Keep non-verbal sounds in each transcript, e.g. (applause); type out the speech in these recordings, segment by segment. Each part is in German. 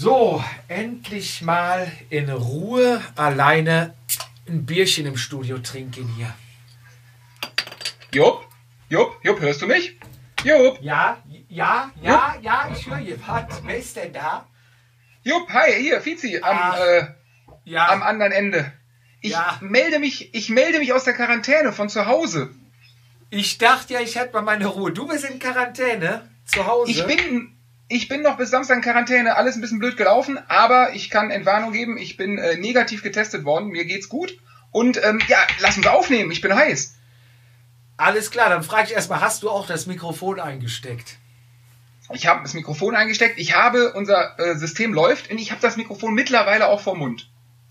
So, endlich mal in Ruhe alleine ein Bierchen im Studio trinken hier. Jupp, Jupp, Jupp, hörst du mich? Jupp. Ja, ja, ja, Jupp. ja, ich höre hier. Was? Wer ist denn da? Jupp, hi, hier, Fizi, am, Ach, äh, ja. am anderen Ende. Ich ja. melde mich, ich melde mich aus der Quarantäne von zu Hause. Ich dachte ja, ich hätte mal meine Ruhe. Du bist in Quarantäne zu Hause. Ich bin, ich bin noch bis Samstag in Quarantäne. Alles ein bisschen blöd gelaufen, aber ich kann Entwarnung geben. Ich bin äh, negativ getestet worden. Mir geht's gut. Und ähm, ja, lass uns aufnehmen. Ich bin heiß. Alles klar, dann frage ich erstmal, hast du auch das Mikrofon eingesteckt? Ich habe das Mikrofon eingesteckt. Ich habe, unser äh, System läuft und ich habe das Mikrofon mittlerweile auch vor Mund.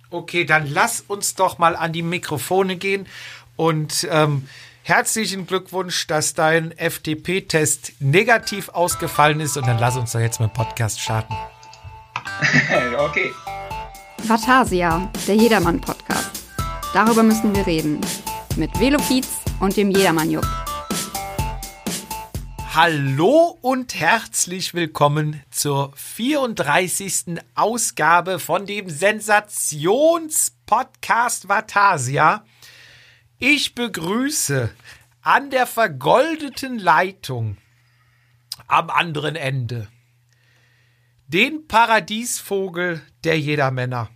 Okay, dann lass uns doch mal an die Mikrofone gehen und ähm, herzlichen Glückwunsch, dass dein FDP-Test negativ ausgefallen ist und dann lass uns doch jetzt mit dem Podcast starten. (laughs) okay. Vatasia, der Jedermann-Podcast. Darüber müssen wir reden. Mit Velopiz und dem Jedermann-Jupp. Hallo und herzlich willkommen zur 34. Ausgabe von dem Sensationspodcast Vatasia. Ich begrüße an der vergoldeten Leitung am anderen Ende den Paradiesvogel der Jedermänner,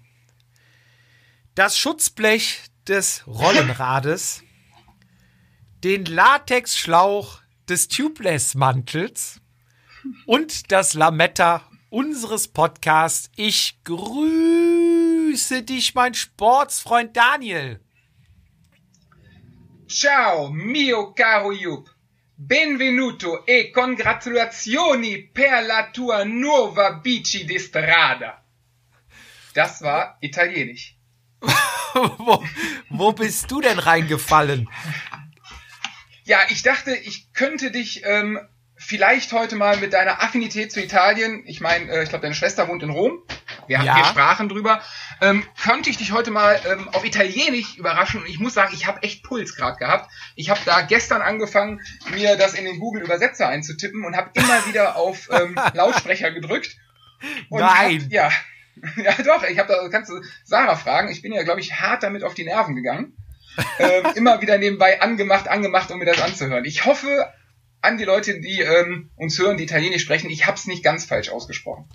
das Schutzblech des Rollenrades, (laughs) den Latexschlauch des Tubeless-Mantels und das Lametta unseres Podcasts. Ich grüße dich, mein Sportsfreund Daniel. Ciao, mio caro Jupp. Benvenuto e congratulazioni per la tua nuova bici di strada. Das war italienisch. (laughs) wo, wo bist du denn reingefallen? Ja, ich dachte, ich könnte dich ähm, vielleicht heute mal mit deiner Affinität zu Italien, ich meine, äh, ich glaube, deine Schwester wohnt in Rom, wir ja. hier Sprachen drüber, ähm, könnte ich dich heute mal ähm, auf Italienisch überraschen. Und ich muss sagen, ich habe echt Puls gerade gehabt. Ich habe da gestern angefangen, mir das in den Google-Übersetzer einzutippen und habe immer (laughs) wieder auf ähm, Lautsprecher gedrückt. Nein! Hab, ja, (laughs) ja doch, ich habe da, kannst du Sarah fragen, ich bin ja, glaube ich, hart damit auf die Nerven gegangen. ähm, (laughs) immer wieder nebenbei angemacht, angemacht, um mir das anzuhören. Ich hoffe an die Leute, die ähm, uns hören, die Italienisch sprechen, ich habe es nicht ganz falsch ausgesprochen.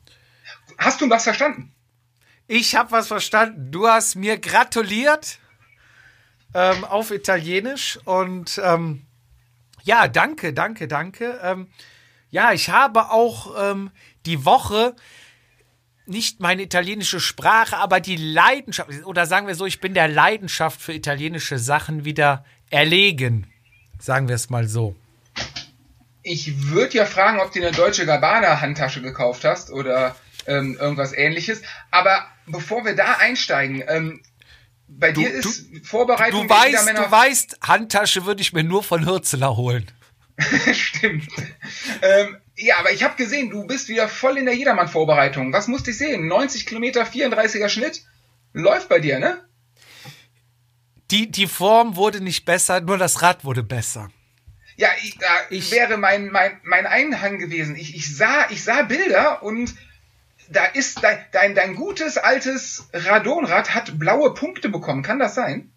Hast du was verstanden? Ich habe was verstanden. Du hast mir gratuliert ähm, auf Italienisch und ähm, ja, danke, danke, danke. Ähm, ja, ich habe auch ähm, die Woche nicht meine italienische Sprache, aber die Leidenschaft, oder sagen wir so, ich bin der Leidenschaft für italienische Sachen wieder erlegen. Sagen wir es mal so. Ich würde ja fragen, ob du eine deutsche Gabbana-Handtasche gekauft hast oder ähm, irgendwas ähnliches. Aber bevor wir da einsteigen, ähm, bei du, dir ist du, Vorbereitung. Du weißt, du weißt, Handtasche würde ich mir nur von Hürzeler holen. (laughs) Stimmt. ähm, ja, aber ich habe gesehen, du bist wieder voll in der Jedermann-Vorbereitung. Was musste ich sehen? 90 Kilometer, 34er Schnitt. Läuft bei dir, ne? Die, die Form wurde nicht besser, nur das Rad wurde besser. Ja, ich, da ich, wäre mein, mein, mein Einhang gewesen. Ich, ich, sah, ich sah Bilder und da ist dein, dein, dein gutes altes Radonrad hat blaue Punkte bekommen. Kann das sein?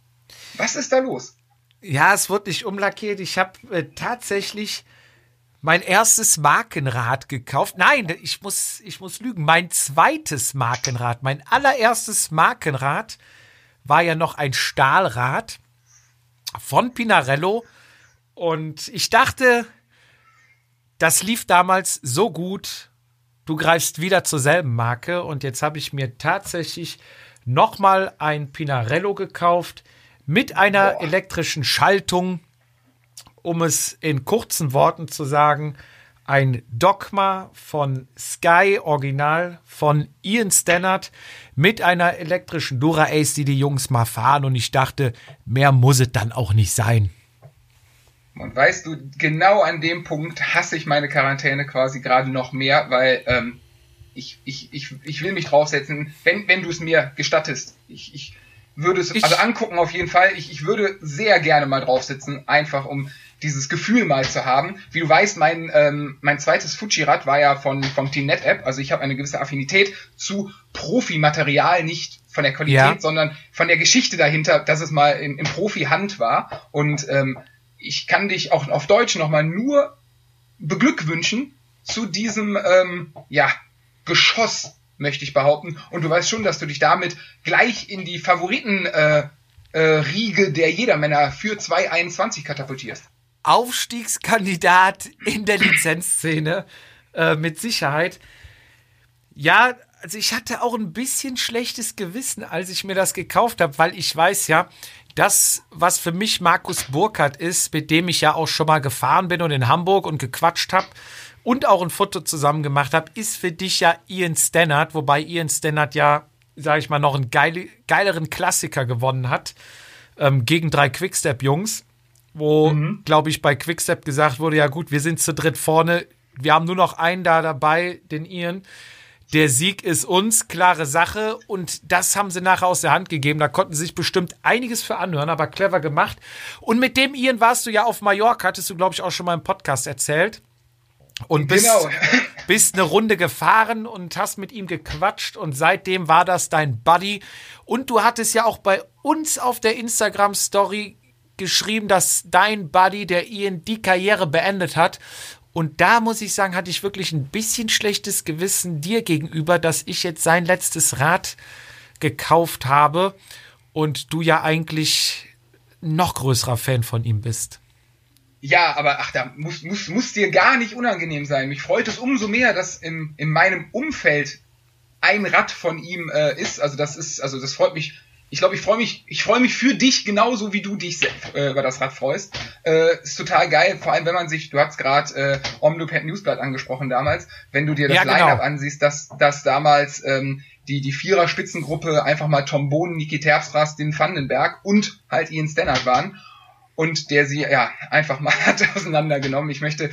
Was ist da los? Ja, es wird nicht umlackiert. Ich habe äh, tatsächlich mein erstes Markenrad gekauft. Nein, ich muss, ich muss lügen. Mein zweites Markenrad, mein allererstes Markenrad war ja noch ein Stahlrad von Pinarello. Und ich dachte, das lief damals so gut, du greifst wieder zur selben Marke und jetzt habe ich mir tatsächlich nochmal ein Pinarello gekauft mit einer Boah. elektrischen Schaltung, um es in kurzen Worten zu sagen, ein Dogma von Sky Original von Ian Stannard mit einer elektrischen Dura Ace, die die Jungs mal fahren und ich dachte, mehr muss es dann auch nicht sein. Und weißt du, genau an dem Punkt hasse ich meine Quarantäne quasi gerade noch mehr, weil ähm, ich, ich, ich, ich will mich draufsetzen, wenn, wenn du es mir gestattest. Ich, ich würde es, also angucken auf jeden Fall. Ich, ich würde sehr gerne mal drauf sitzen, einfach um dieses Gefühl mal zu haben. Wie du weißt, mein, ähm, mein zweites Fuji-Rad war ja von, vom Team NetApp, also ich habe eine gewisse Affinität zu Profimaterial, nicht von der Qualität, ja. sondern von der Geschichte dahinter, dass es mal in, in Profi-Hand war. Und ähm, ich kann dich auch auf Deutsch nochmal nur beglückwünschen zu diesem ähm, ja, Geschoss, möchte ich behaupten. Und du weißt schon, dass du dich damit gleich in die Favoriten äh, äh, der Jedermänner für 221 katapultierst. Aufstiegskandidat in der Lizenzszene, äh, mit Sicherheit. Ja, also ich hatte auch ein bisschen schlechtes Gewissen, als ich mir das gekauft habe, weil ich weiß ja, das, was für mich Markus Burkhardt ist, mit dem ich ja auch schon mal gefahren bin und in Hamburg und gequatscht habe und auch ein Foto zusammen gemacht habe, ist für dich ja Ian Stannard, wobei Ian Stannard ja, sage ich mal, noch einen geile, geileren Klassiker gewonnen hat ähm, gegen drei Quickstep-Jungs, wo, mhm. glaube ich, bei Quickstep gesagt wurde, ja gut, wir sind zu dritt vorne, wir haben nur noch einen da dabei, den Ian der Sieg ist uns, klare Sache. Und das haben sie nachher aus der Hand gegeben. Da konnten sie sich bestimmt einiges für anhören, aber clever gemacht. Und mit dem Ian warst du ja auf Mallorca, hattest du, glaube ich, auch schon mal im Podcast erzählt. Und bist, genau. (laughs) bist eine Runde gefahren und hast mit ihm gequatscht und seitdem war das dein Buddy. Und du hattest ja auch bei uns auf der Instagram-Story geschrieben, dass dein Buddy, der Ian, die Karriere beendet hat. Und da muss ich sagen, hatte ich wirklich ein bisschen schlechtes Gewissen dir gegenüber, dass ich jetzt sein letztes Rad gekauft habe und du ja eigentlich noch größerer Fan von ihm bist. Ja, aber ach, da muss, muss, muss dir gar nicht unangenehm sein. Mich freut es umso mehr, dass in, in meinem Umfeld ein Rad von ihm äh, ist. Also das ist, also das freut mich ich glaube, ich freue mich, ich freue mich für dich genauso wie du dich äh, über das Rad freust. Äh, ist total geil, vor allem wenn man sich, du hast gerade äh, Omloped Newsblatt angesprochen damals, wenn du dir das ja, genau. Line-Up ansiehst, dass, dass damals ähm, die, die Vierer-Spitzengruppe einfach mal Tom Bohnen, Niki Terpstras, den Vandenberg und halt Ian Stannard waren und der sie ja einfach mal (laughs) hat auseinandergenommen. Ich möchte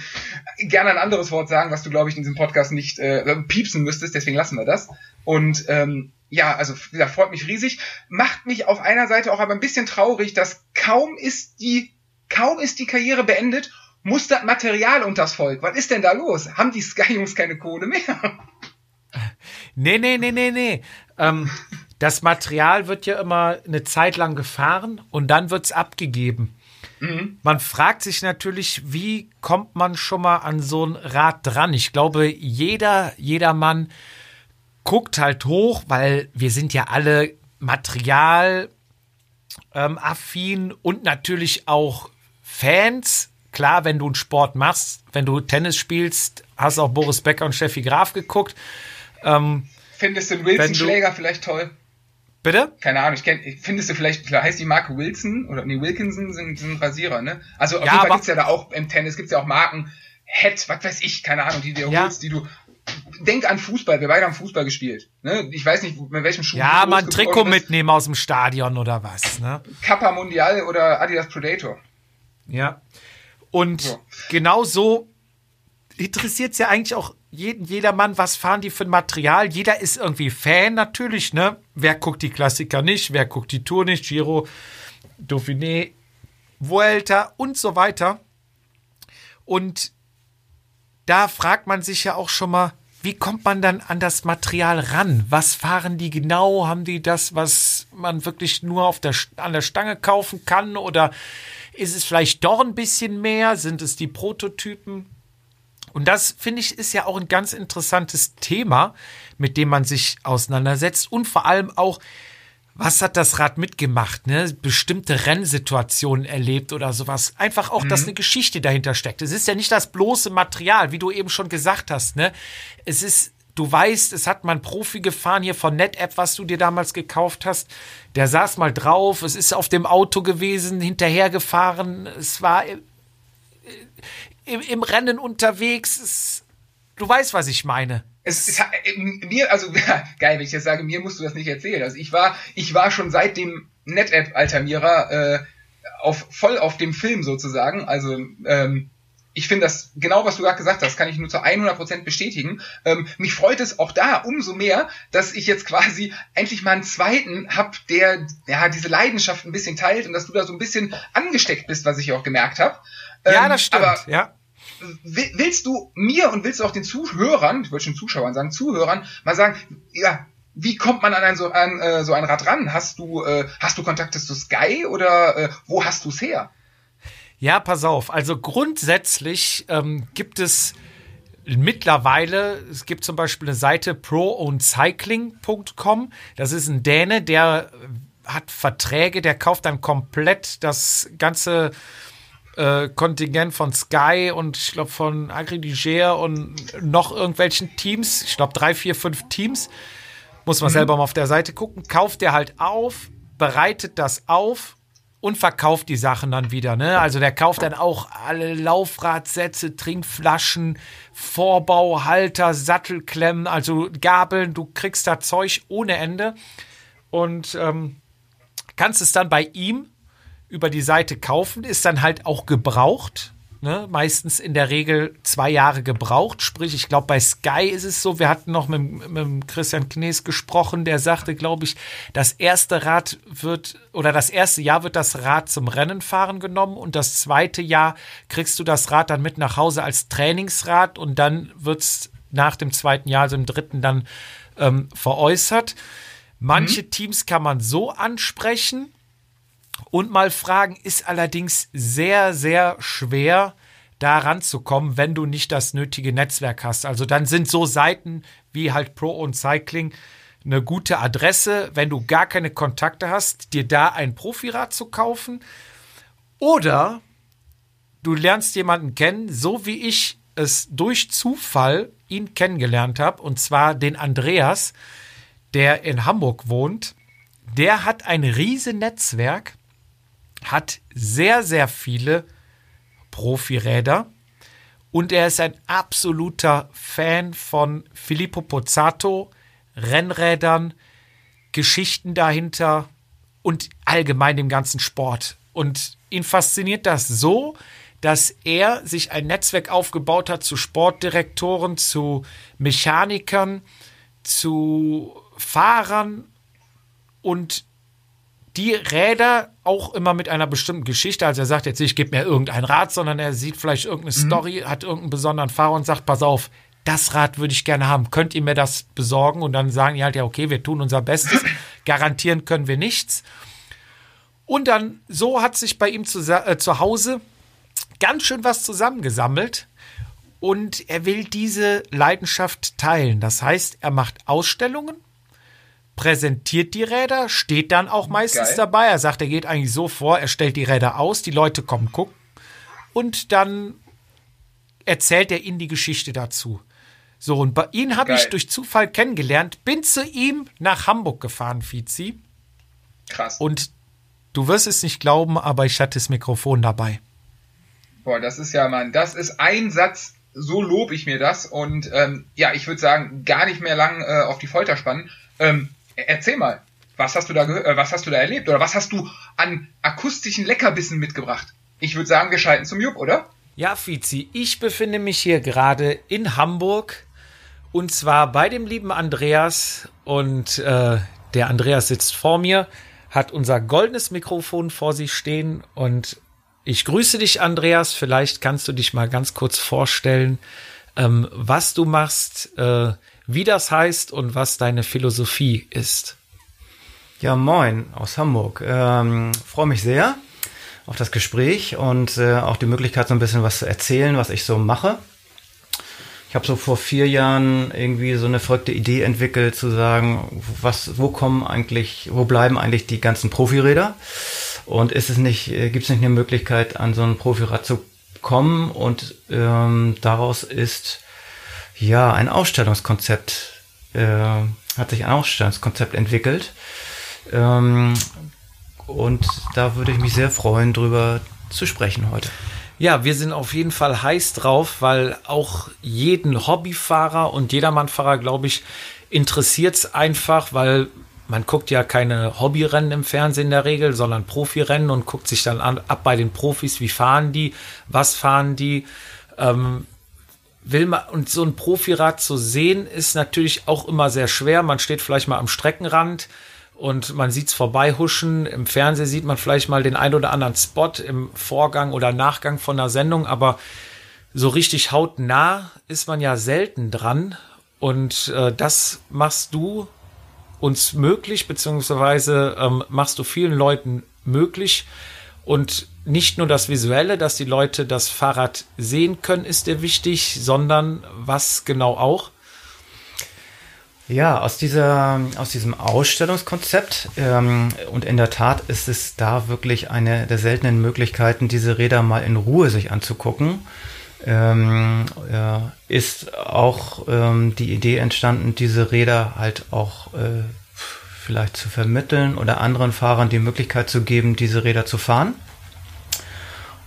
gerne ein anderes Wort sagen, was du glaube ich in diesem Podcast nicht äh, piepsen müsstest, deswegen lassen wir das. Und ähm, ja, also ja, freut mich riesig. Macht mich auf einer Seite auch aber ein bisschen traurig, dass kaum ist die, kaum ist die Karriere beendet, muss das Material unters Volk. Was ist denn da los? Haben die Sky-Jungs keine Kohle mehr? Nee, nee, nee, nee, nee. Ähm, das Material wird ja immer eine Zeit lang gefahren und dann wird's abgegeben. Mhm. Man fragt sich natürlich, wie kommt man schon mal an so ein Rad dran? Ich glaube, jeder, jeder Mann guckt halt hoch, weil wir sind ja alle Material ähm, affin und natürlich auch Fans. Klar, wenn du einen Sport machst, wenn du Tennis spielst, hast auch Boris Becker und Steffi Graf geguckt. Ähm, Findest du den Wilson-Schläger vielleicht toll? Bitte? Keine Ahnung, ich kenn, findest du vielleicht, heißt die Marke Wilson oder nee, Wilkinson sind, sind Rasierer, ne? Also auf ja, jeden Fall gibt's ja da auch im Tennis gibt's ja auch Marken, Head, was weiß ich, keine Ahnung, die du ja. holst, die du denk an Fußball, wir beide haben Fußball gespielt. Ne? Ich weiß nicht, mit welchem Schuh. Ja, mal ein Trikot mitnehmen aus dem Stadion oder was. Ne? Kappa Mundial oder Adidas Predator. Ja. Und so. genau so interessiert es ja eigentlich auch jeden, jedermann, was fahren die für ein Material. Jeder ist irgendwie Fan natürlich, ne? Wer guckt die Klassiker nicht, wer guckt die Tour nicht, Giro, Dauphiné, Vuelta und so weiter. Und da fragt man sich ja auch schon mal, wie kommt man dann an das Material ran? Was fahren die genau? Haben die das, was man wirklich nur auf der, an der Stange kaufen kann? Oder ist es vielleicht doch ein bisschen mehr? Sind es die Prototypen? Und das, finde ich, ist ja auch ein ganz interessantes Thema, mit dem man sich auseinandersetzt und vor allem auch, was hat das Rad mitgemacht, ne? Bestimmte Rennsituationen erlebt oder sowas. Einfach auch, mhm. dass eine Geschichte dahinter steckt. Es ist ja nicht das bloße Material, wie du eben schon gesagt hast, ne? Es ist, du weißt, es hat mal ein Profi gefahren hier von NetApp, was du dir damals gekauft hast. Der saß mal drauf, es ist auf dem Auto gewesen, hinterhergefahren, es war im, im Rennen unterwegs. Es, du weißt, was ich meine es, es mir, also (laughs) geil, wenn ich jetzt sage, mir musst du das nicht erzählen. Also ich war, ich war schon seit dem NetApp Altamira äh, auf voll auf dem Film sozusagen. Also ähm, ich finde das genau, was du gerade gesagt hast, kann ich nur zu 100% bestätigen. Ähm, mich freut es auch da umso mehr, dass ich jetzt quasi endlich mal einen zweiten hab, der ja diese Leidenschaft ein bisschen teilt und dass du da so ein bisschen angesteckt bist, was ich auch gemerkt habe. Ähm, ja, das stimmt, aber ja. Willst du mir und willst du auch den Zuhörern, ich wollte schon Zuschauern sagen, Zuhörern, mal sagen, ja, wie kommt man an ein so, an, äh, so ein Rad ran? Hast du, äh, hast du Kontakte zu Sky oder äh, wo hast du es her? Ja, pass auf. Also grundsätzlich ähm, gibt es mittlerweile, es gibt zum Beispiel eine Seite proowncycling.com. Das ist ein Däne, der hat Verträge, der kauft dann komplett das ganze äh, Kontingent von Sky und ich glaube von Agridiger und noch irgendwelchen Teams. Ich glaube drei, vier, fünf Teams. Muss man mhm. selber mal auf der Seite gucken. Kauft der halt auf, bereitet das auf und verkauft die Sachen dann wieder. Ne? Also der kauft dann auch alle Laufradsätze, Trinkflaschen, Vorbau, Halter, Sattelklemmen, also Gabeln. Du kriegst da Zeug ohne Ende und ähm, kannst es dann bei ihm über die Seite kaufen. Ist dann halt auch gebraucht. Ne, meistens in der Regel zwei Jahre gebraucht. Sprich, ich glaube, bei Sky ist es so, wir hatten noch mit, mit Christian Knees gesprochen, der sagte, glaube ich, das erste Rad wird oder das erste Jahr wird das Rad zum Rennenfahren genommen und das zweite Jahr kriegst du das Rad dann mit nach Hause als Trainingsrad und dann wird es nach dem zweiten Jahr, also im dritten, dann ähm, veräußert. Manche mhm. Teams kann man so ansprechen und mal fragen ist allerdings sehr, sehr schwer, da ranzukommen, wenn du nicht das nötige Netzwerk hast. Also dann sind so Seiten wie halt Pro und Cycling eine gute Adresse, wenn du gar keine Kontakte hast, dir da ein Profirad zu kaufen. Oder du lernst jemanden kennen, so wie ich es durch Zufall ihn kennengelernt habe, und zwar den Andreas, der in Hamburg wohnt. Der hat ein riesen Netzwerk hat sehr, sehr viele Profiräder und er ist ein absoluter Fan von Filippo Pozzato, Rennrädern, Geschichten dahinter und allgemein dem ganzen Sport. Und ihn fasziniert das so, dass er sich ein Netzwerk aufgebaut hat zu Sportdirektoren, zu Mechanikern, zu Fahrern und die Räder auch immer mit einer bestimmten Geschichte. Also er sagt jetzt nicht, gib mir irgendein Rad, sondern er sieht vielleicht irgendeine mhm. Story, hat irgendeinen besonderen Fahrer und sagt, pass auf, das Rad würde ich gerne haben. Könnt ihr mir das besorgen? Und dann sagen die halt, ja, okay, wir tun unser Bestes. (laughs) Garantieren können wir nichts. Und dann, so hat sich bei ihm zu, äh, zu Hause ganz schön was zusammengesammelt. Und er will diese Leidenschaft teilen. Das heißt, er macht Ausstellungen präsentiert die Räder, steht dann auch meistens Geil. dabei. Er sagt, er geht eigentlich so vor, er stellt die Räder aus, die Leute kommen gucken und dann erzählt er ihnen die Geschichte dazu. So, und bei ihm habe ich durch Zufall kennengelernt, bin zu ihm nach Hamburg gefahren, Fizi. Krass. Und du wirst es nicht glauben, aber ich hatte das Mikrofon dabei. Boah, das ist ja, Mann, das ist ein Satz, so lobe ich mir das. Und ähm, ja, ich würde sagen, gar nicht mehr lang äh, auf die Folter spannen. Ähm, Erzähl mal, was hast du da äh, was hast du da erlebt oder was hast du an akustischen Leckerbissen mitgebracht? Ich würde sagen, wir schalten zum Jupp, oder? Ja, Fizi, ich befinde mich hier gerade in Hamburg und zwar bei dem lieben Andreas und äh, der Andreas sitzt vor mir, hat unser goldenes Mikrofon vor sich stehen und ich grüße dich, Andreas. Vielleicht kannst du dich mal ganz kurz vorstellen, ähm, was du machst, äh, wie das heißt und was deine Philosophie ist. Ja, moin aus Hamburg. Ähm, Freue mich sehr auf das Gespräch und äh, auch die Möglichkeit, so ein bisschen was zu erzählen, was ich so mache. Ich habe so vor vier Jahren irgendwie so eine verrückte Idee entwickelt, zu sagen, was, wo kommen eigentlich, wo bleiben eigentlich die ganzen Profiräder? Und ist es nicht, äh, gibt es nicht eine Möglichkeit, an so ein Profirad zu kommen? Und ähm, daraus ist ja, ein Ausstellungskonzept, äh, hat sich ein Ausstellungskonzept entwickelt. Ähm, und da würde ich mich sehr freuen, drüber zu sprechen heute. Ja, wir sind auf jeden Fall heiß drauf, weil auch jeden Hobbyfahrer und jedermannfahrer, glaube ich, interessiert es einfach, weil man guckt ja keine Hobbyrennen im Fernsehen in der Regel, sondern Profirennen und guckt sich dann an, ab bei den Profis, wie fahren die, was fahren die Ähm, will man, und so ein Profirad zu sehen, ist natürlich auch immer sehr schwer. Man steht vielleicht mal am Streckenrand und man sieht's vorbeihuschen. Im Fernsehen sieht man vielleicht mal den ein oder anderen Spot im Vorgang oder Nachgang von einer Sendung, aber so richtig hautnah ist man ja selten dran. Und äh, das machst du uns möglich, beziehungsweise ähm, machst du vielen Leuten möglich. Und nicht nur das Visuelle, dass die Leute das Fahrrad sehen können, ist dir wichtig, sondern was genau auch? Ja, aus, dieser, aus diesem Ausstellungskonzept ähm, und in der Tat ist es da wirklich eine der seltenen Möglichkeiten, diese Räder mal in Ruhe sich anzugucken. Ähm, äh, ist auch ähm, die Idee entstanden, diese Räder halt auch äh, vielleicht zu vermitteln oder anderen Fahrern die Möglichkeit zu geben, diese Räder zu fahren.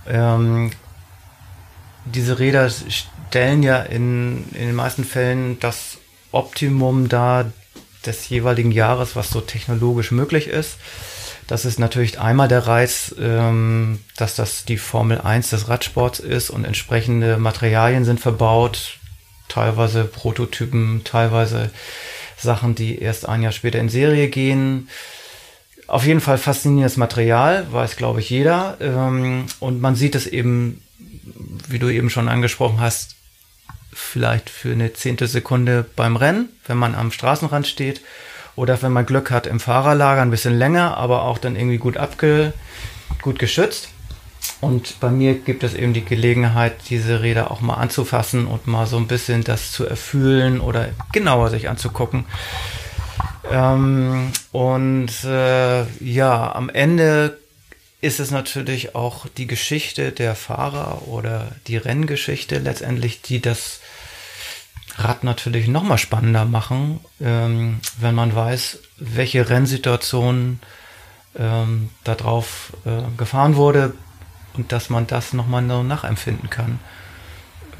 Ähm, diese Räder stellen ja in, in den meisten Fällen das Optimum dar des jeweiligen Jahres, was so technologisch möglich ist. Das ist natürlich einmal der Reiz, ähm, dass das die Formel 1 des Radsports ist und entsprechende Materialien sind verbaut, teilweise Prototypen, teilweise Sachen, die erst ein Jahr später in Serie gehen. Auf jeden Fall faszinierendes Material, weiß, glaube ich, jeder. Ähm, und man sieht es eben, wie du eben schon angesprochen hast, vielleicht für eine zehnte Sekunde beim Rennen, wenn man am Straßenrand steht. Oder wenn man Glück hat im Fahrerlager ein bisschen länger, aber auch dann irgendwie gut abge, gut geschützt. Und bei mir gibt es eben die Gelegenheit, diese Räder auch mal anzufassen und mal so ein bisschen das zu erfühlen oder genauer sich anzugucken. Ähm, und äh, ja, am Ende ist es natürlich auch die Geschichte der Fahrer oder die Renngeschichte letztendlich, die das Rad natürlich nochmal spannender machen, ähm, wenn man weiß, welche Rennsituationen ähm, darauf äh, gefahren wurde und dass man das nochmal nachempfinden kann.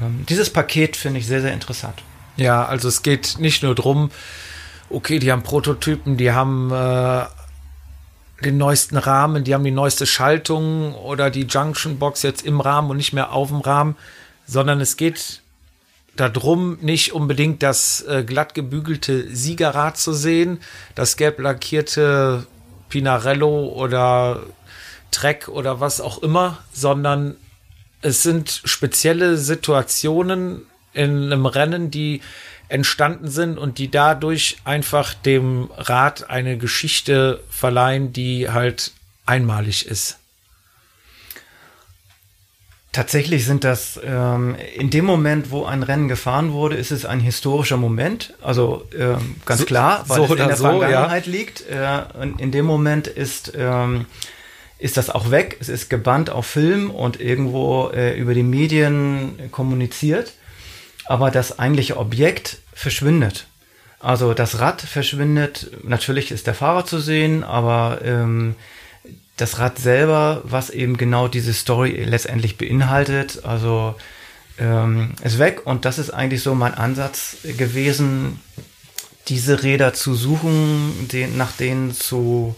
Ähm, dieses Paket finde ich sehr, sehr interessant. Ja, also es geht nicht nur darum, okay, die haben Prototypen, die haben äh, den neuesten Rahmen, die haben die neueste Schaltung oder die Junction Box jetzt im Rahmen und nicht mehr auf dem Rahmen, sondern es geht darum, nicht unbedingt das äh, glatt gebügelte Siegerrad zu sehen, das gelb lackierte Pinarello oder Trek oder was auch immer, sondern es sind spezielle Situationen in einem Rennen, die entstanden sind und die dadurch einfach dem Rad eine Geschichte verleihen, die halt einmalig ist. Tatsächlich sind das ähm, in dem Moment, wo ein Rennen gefahren wurde, ist es ein historischer Moment. Also ähm, ganz so, klar, weil so es in der so, Vergangenheit ja. liegt. Äh, in dem Moment ist ähm, ist das auch weg. Es ist gebannt auf Film und irgendwo äh, über die Medien kommuniziert aber das eigentliche Objekt verschwindet. Also das Rad verschwindet, natürlich ist der Fahrer zu sehen, aber ähm, das Rad selber, was eben genau diese Story letztendlich beinhaltet, also ähm, ist weg. Und das ist eigentlich so mein Ansatz gewesen, diese Räder zu suchen, den, nach denen zu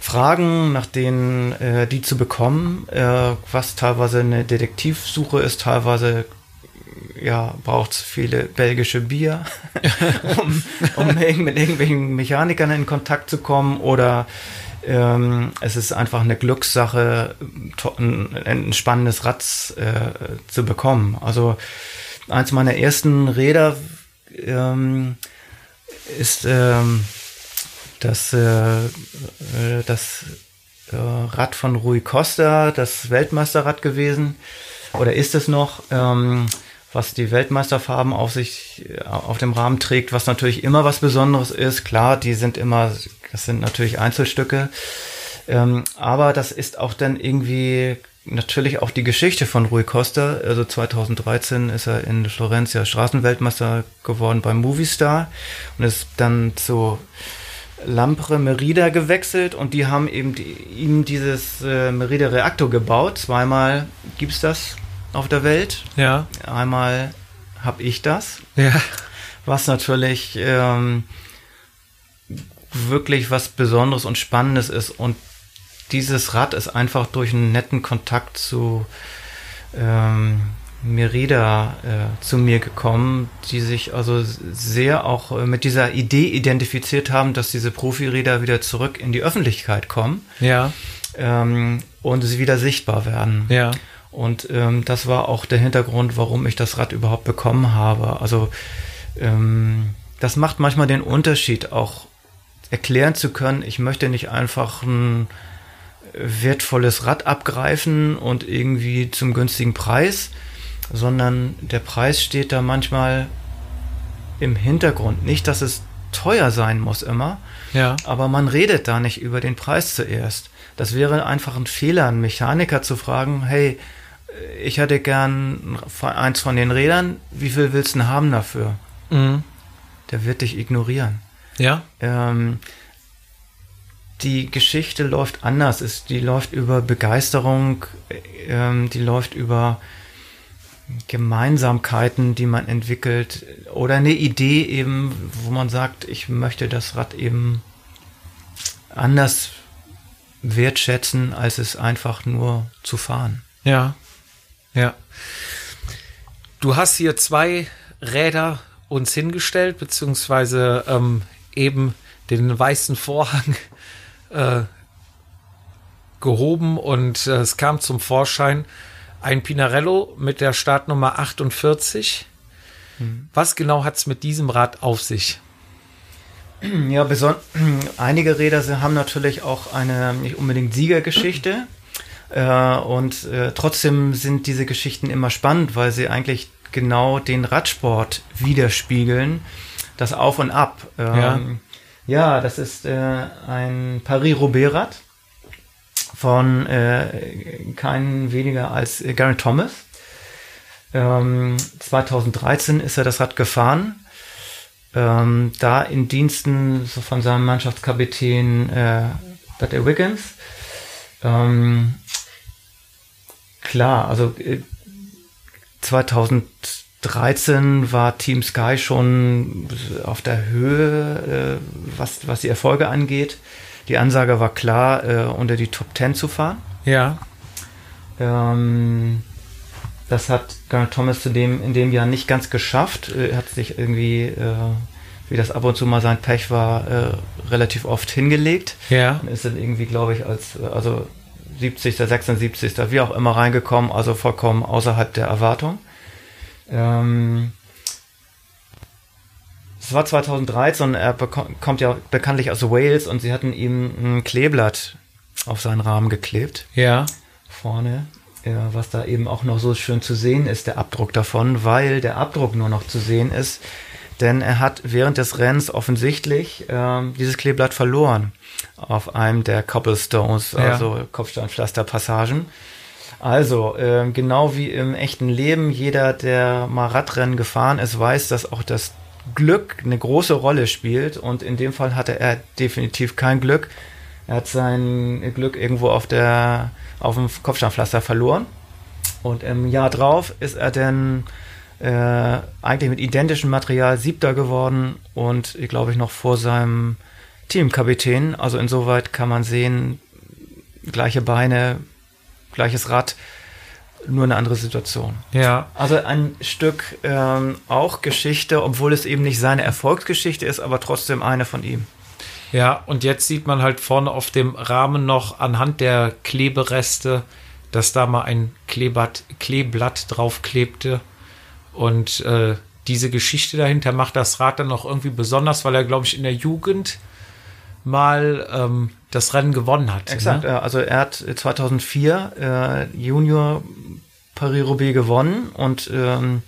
fragen, nach denen äh, die zu bekommen, äh, was teilweise eine Detektivsuche ist, teilweise ja, braucht es viele belgische Bier, (laughs) um, um mit irgendwelchen Mechanikern in Kontakt zu kommen oder ähm, es ist einfach eine Glückssache, ein, ein spannendes Rad äh, zu bekommen. Also eins meiner ersten Räder ähm, ist ähm, das, äh, äh das äh, Rad von Rui Costa, das Weltmeisterrad gewesen. Oder ist es noch? Ähm, was die Weltmeisterfarben auf sich, äh, auf dem Rahmen trägt, was natürlich immer was Besonderes ist. Klar, die sind immer, das sind natürlich Einzelstücke. Ähm, aber das ist auch dann irgendwie natürlich auch die Geschichte von Rui Costa. Also 2013 ist er in Florenz ja Straßenweltmeister geworden beim Movistar und ist dann zu Lampre Merida gewechselt und die haben eben die, ihm dieses äh, Merida Reaktor gebaut. Zweimal gibt's das auf der Welt. Ja. Einmal habe ich das. Ja. Was natürlich ähm, wirklich was Besonderes und Spannendes ist. Und dieses Rad ist einfach durch einen netten Kontakt zu ähm, Merida äh, zu mir gekommen, die sich also sehr auch äh, mit dieser Idee identifiziert haben, dass diese Profiräder wieder zurück in die Öffentlichkeit kommen. Ja. Ähm, und sie wieder sichtbar werden. Ja. Und ähm, das war auch der Hintergrund, warum ich das Rad überhaupt bekommen habe. Also ähm, das macht manchmal den Unterschied, auch erklären zu können, ich möchte nicht einfach ein wertvolles Rad abgreifen und irgendwie zum günstigen Preis, sondern der Preis steht da manchmal im Hintergrund. Nicht, dass es teuer sein muss immer, ja. aber man redet da nicht über den Preis zuerst. Das wäre einfach ein Fehler, einen Mechaniker zu fragen, hey, ich hätte gern eins von den Rädern, wie viel willst du haben dafür? Mhm. Der wird dich ignorieren. Ja. Ähm, die Geschichte läuft anders. Ist, die läuft über Begeisterung, ähm, die läuft über Gemeinsamkeiten, die man entwickelt oder eine Idee eben, wo man sagt, ich möchte das Rad eben anders wertschätzen, als es einfach nur zu fahren. Ja, ja. Du hast hier zwei Räder uns hingestellt, beziehungsweise ähm, eben den weißen Vorhang äh, gehoben und äh, es kam zum Vorschein ein Pinarello mit der Startnummer 48. Hm. Was genau hat es mit diesem Rad auf sich? (clears throat) Ja, (clears throat) einige Räder haben natürlich auch eine nicht unbedingt Siegergeschichte. (clears throat) Äh, und äh, trotzdem sind diese Geschichten immer spannend, weil sie eigentlich genau den Radsport widerspiegeln. Das Auf und Ab. Ähm, ja. ja. das ist äh, ein Paris-Roubaix-Rad von äh, keinen weniger als Garen Thomas. Ähm, 2013 ist er das Rad gefahren ähm, da in Diensten so von seinem Mannschaftskapitän äh, Bert Wiggins. Ähm, klar, also äh, 2013 war Team Sky schon auf der Höhe, äh, was, was die Erfolge angeht. Die Ansage war klar, äh, unter die Top 10 zu fahren. Ja. Ähm, das hat Garrett Thomas zudem in dem Jahr nicht ganz geschafft. Er hat sich irgendwie, äh, wie das ab und zu mal sein Pech war, äh, relativ oft hingelegt. Ja. Und ist dann irgendwie, glaube ich, als also 70., 76., wie auch immer reingekommen, also vollkommen außerhalb der Erwartung. Ähm, es war 2013 und er kommt ja bekanntlich aus Wales und sie hatten ihm ein Kleeblatt auf seinen Rahmen geklebt. Ja. Vorne ja, was da eben auch noch so schön zu sehen ist, der Abdruck davon, weil der Abdruck nur noch zu sehen ist, denn er hat während des Rennens offensichtlich ähm, dieses Kleeblatt verloren auf einem der Cobblestones, ja. also Kopfsteinpflasterpassagen. Also, äh, genau wie im echten Leben, jeder, der mal Radrennen gefahren ist, weiß, dass auch das Glück eine große Rolle spielt. Und in dem Fall hatte er definitiv kein Glück. Er hat sein Glück irgendwo auf der auf dem Kopfsteinpflaster verloren. Und im Jahr drauf ist er dann äh, eigentlich mit identischem Material Siebter geworden und ich glaube ich noch vor seinem Teamkapitän. Also insoweit kann man sehen, gleiche Beine, gleiches Rad, nur eine andere Situation. Ja. Also ein Stück ähm, auch Geschichte, obwohl es eben nicht seine Erfolgsgeschichte ist, aber trotzdem eine von ihm. Ja, und jetzt sieht man halt vorne auf dem Rahmen noch anhand der Klebereste, dass da mal ein Kleeblatt, Kleeblatt draufklebte. Und äh, diese Geschichte dahinter macht das Rad dann noch irgendwie besonders, weil er, glaube ich, in der Jugend mal ähm, das Rennen gewonnen hat. Exakt, ne? also er hat 2004 äh, Junior Paris-Roubaix gewonnen und ähm,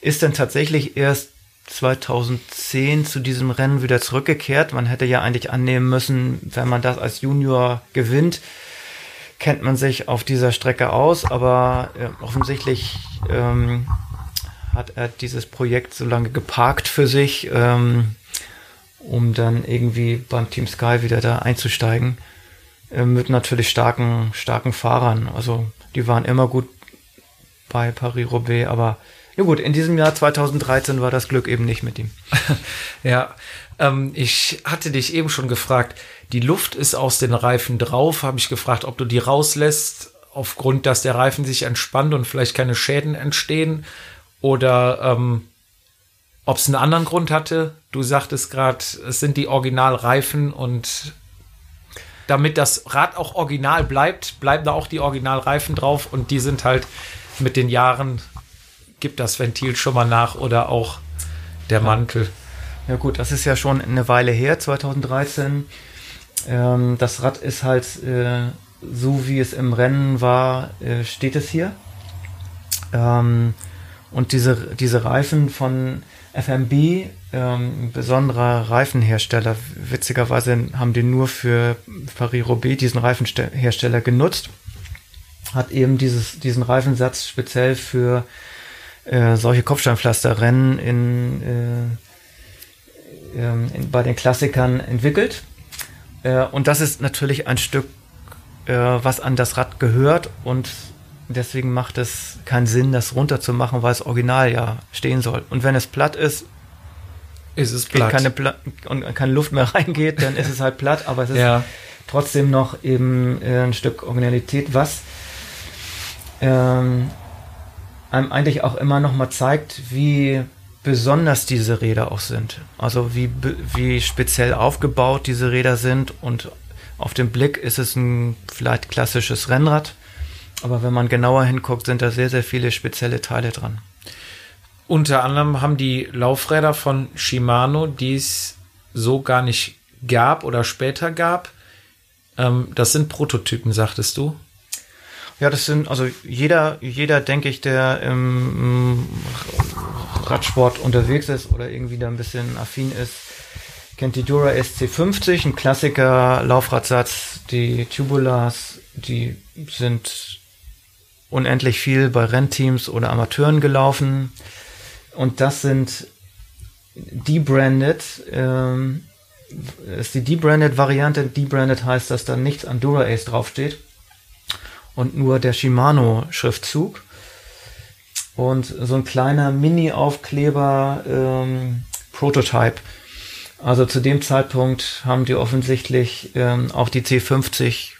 ist dann tatsächlich erst 2010 zu diesem Rennen wieder zurückgekehrt. Man hätte ja eigentlich annehmen müssen, wenn man das als Junior gewinnt, kennt man sich auf dieser Strecke aus, aber äh, offensichtlich ähm, hat er dieses Projekt so lange geparkt für sich, ähm, um dann irgendwie beim Team Sky wieder da einzusteigen. Äh, mit natürlich starken, starken Fahrern. Also die waren immer gut bei Paris-Roubaix, aber ja gut, in diesem Jahr 2013 war das Glück eben nicht mit ihm. (laughs) ja, ähm, ich hatte dich eben schon gefragt, die Luft ist aus den Reifen drauf, habe ich gefragt, ob du die rauslässt aufgrund, dass der Reifen sich entspannt und vielleicht keine Schäden entstehen oder ähm, ob es einen anderen Grund hatte. Du sagtest gerade, es sind die Originalreifen und damit das Rad auch original bleibt, bleiben da auch die Originalreifen drauf und die sind halt mit den Jahren, gibt das Ventil schon mal nach oder auch der Mantel. Ja gut, das ist ja schon eine Weile her, 2013. Ähm, das Rad ist halt äh, so, wie es im Rennen war, äh, steht es hier. Ähm, und diese, diese Reifen von FMB, ähm, besonderer Reifenhersteller, witzigerweise haben die nur für Paris-Roubaix diesen Reifenhersteller genutzt, hat eben dieses, diesen Reifensatz speziell für äh, solche Kopfsteinpflasterrennen in, äh, ähm, in, bei den Klassikern entwickelt. Äh, und das ist natürlich ein Stück, äh, was an das Rad gehört und deswegen macht es keinen Sinn, das runterzumachen, weil es original ja stehen soll. Und wenn es platt ist, ist es platt. Keine Pla und keine Luft mehr (laughs) reingeht, dann ist es halt platt, aber es ist ja. trotzdem noch eben äh, ein Stück Originalität, was ähm, einem eigentlich auch immer noch mal zeigt, wie besonders diese Räder auch sind. Also wie, wie speziell aufgebaut diese Räder sind und auf den Blick ist es ein vielleicht klassisches Rennrad, aber wenn man genauer hinguckt, sind da sehr, sehr viele spezielle Teile dran. Unter anderem haben die Laufräder von Shimano, die es so gar nicht gab oder später gab. Ähm, das sind Prototypen, sagtest du? Ja, das sind, also jeder, jeder, denke ich, der im Radsport unterwegs ist oder irgendwie da ein bisschen affin ist, kennt die Dura SC50, ein Klassiker Laufradsatz. Die Tubulars, die sind unendlich viel bei Rennteams oder Amateuren gelaufen. Und das sind debranded, ähm, ist die debranded Variante. Debranded heißt, dass da nichts an Dura Ace draufsteht und nur der Shimano-Schriftzug. Und so ein kleiner Mini-Aufkleber ähm, Prototype. Also zu dem Zeitpunkt haben die offensichtlich ähm, auch die C50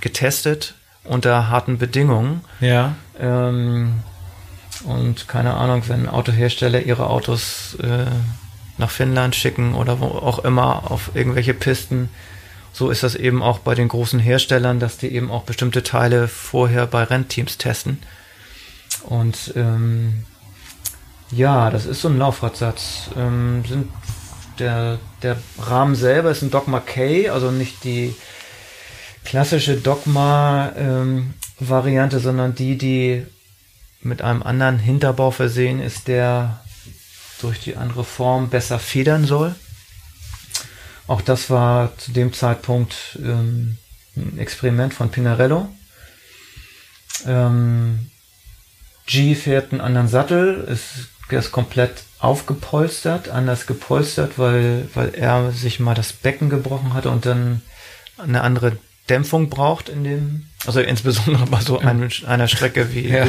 getestet unter harten Bedingungen. Ja. Ähm, und keine Ahnung, wenn Autohersteller ihre Autos äh, nach Finnland schicken oder wo auch immer auf irgendwelche Pisten, so ist das eben auch bei den großen Herstellern, dass die eben auch bestimmte Teile vorher bei Rennteams testen. Und ähm, ja, das ist so ein Laufradsatz. Ähm, sind der, der Rahmen selber ist ein Dogma K, also nicht die klassische Dogma-Variante, ähm, sondern die, die mit einem anderen Hinterbau versehen ist, der durch die andere Form besser federn soll. Auch das war zu dem Zeitpunkt ähm, ein Experiment von Pinarello. Ähm, G fährt einen anderen Sattel, ist, ist komplett aufgepolstert, anders gepolstert, weil, weil er sich mal das Becken gebrochen hatte und dann eine andere Dämpfung braucht in dem, also insbesondere bei so einem, einer Strecke wie ja.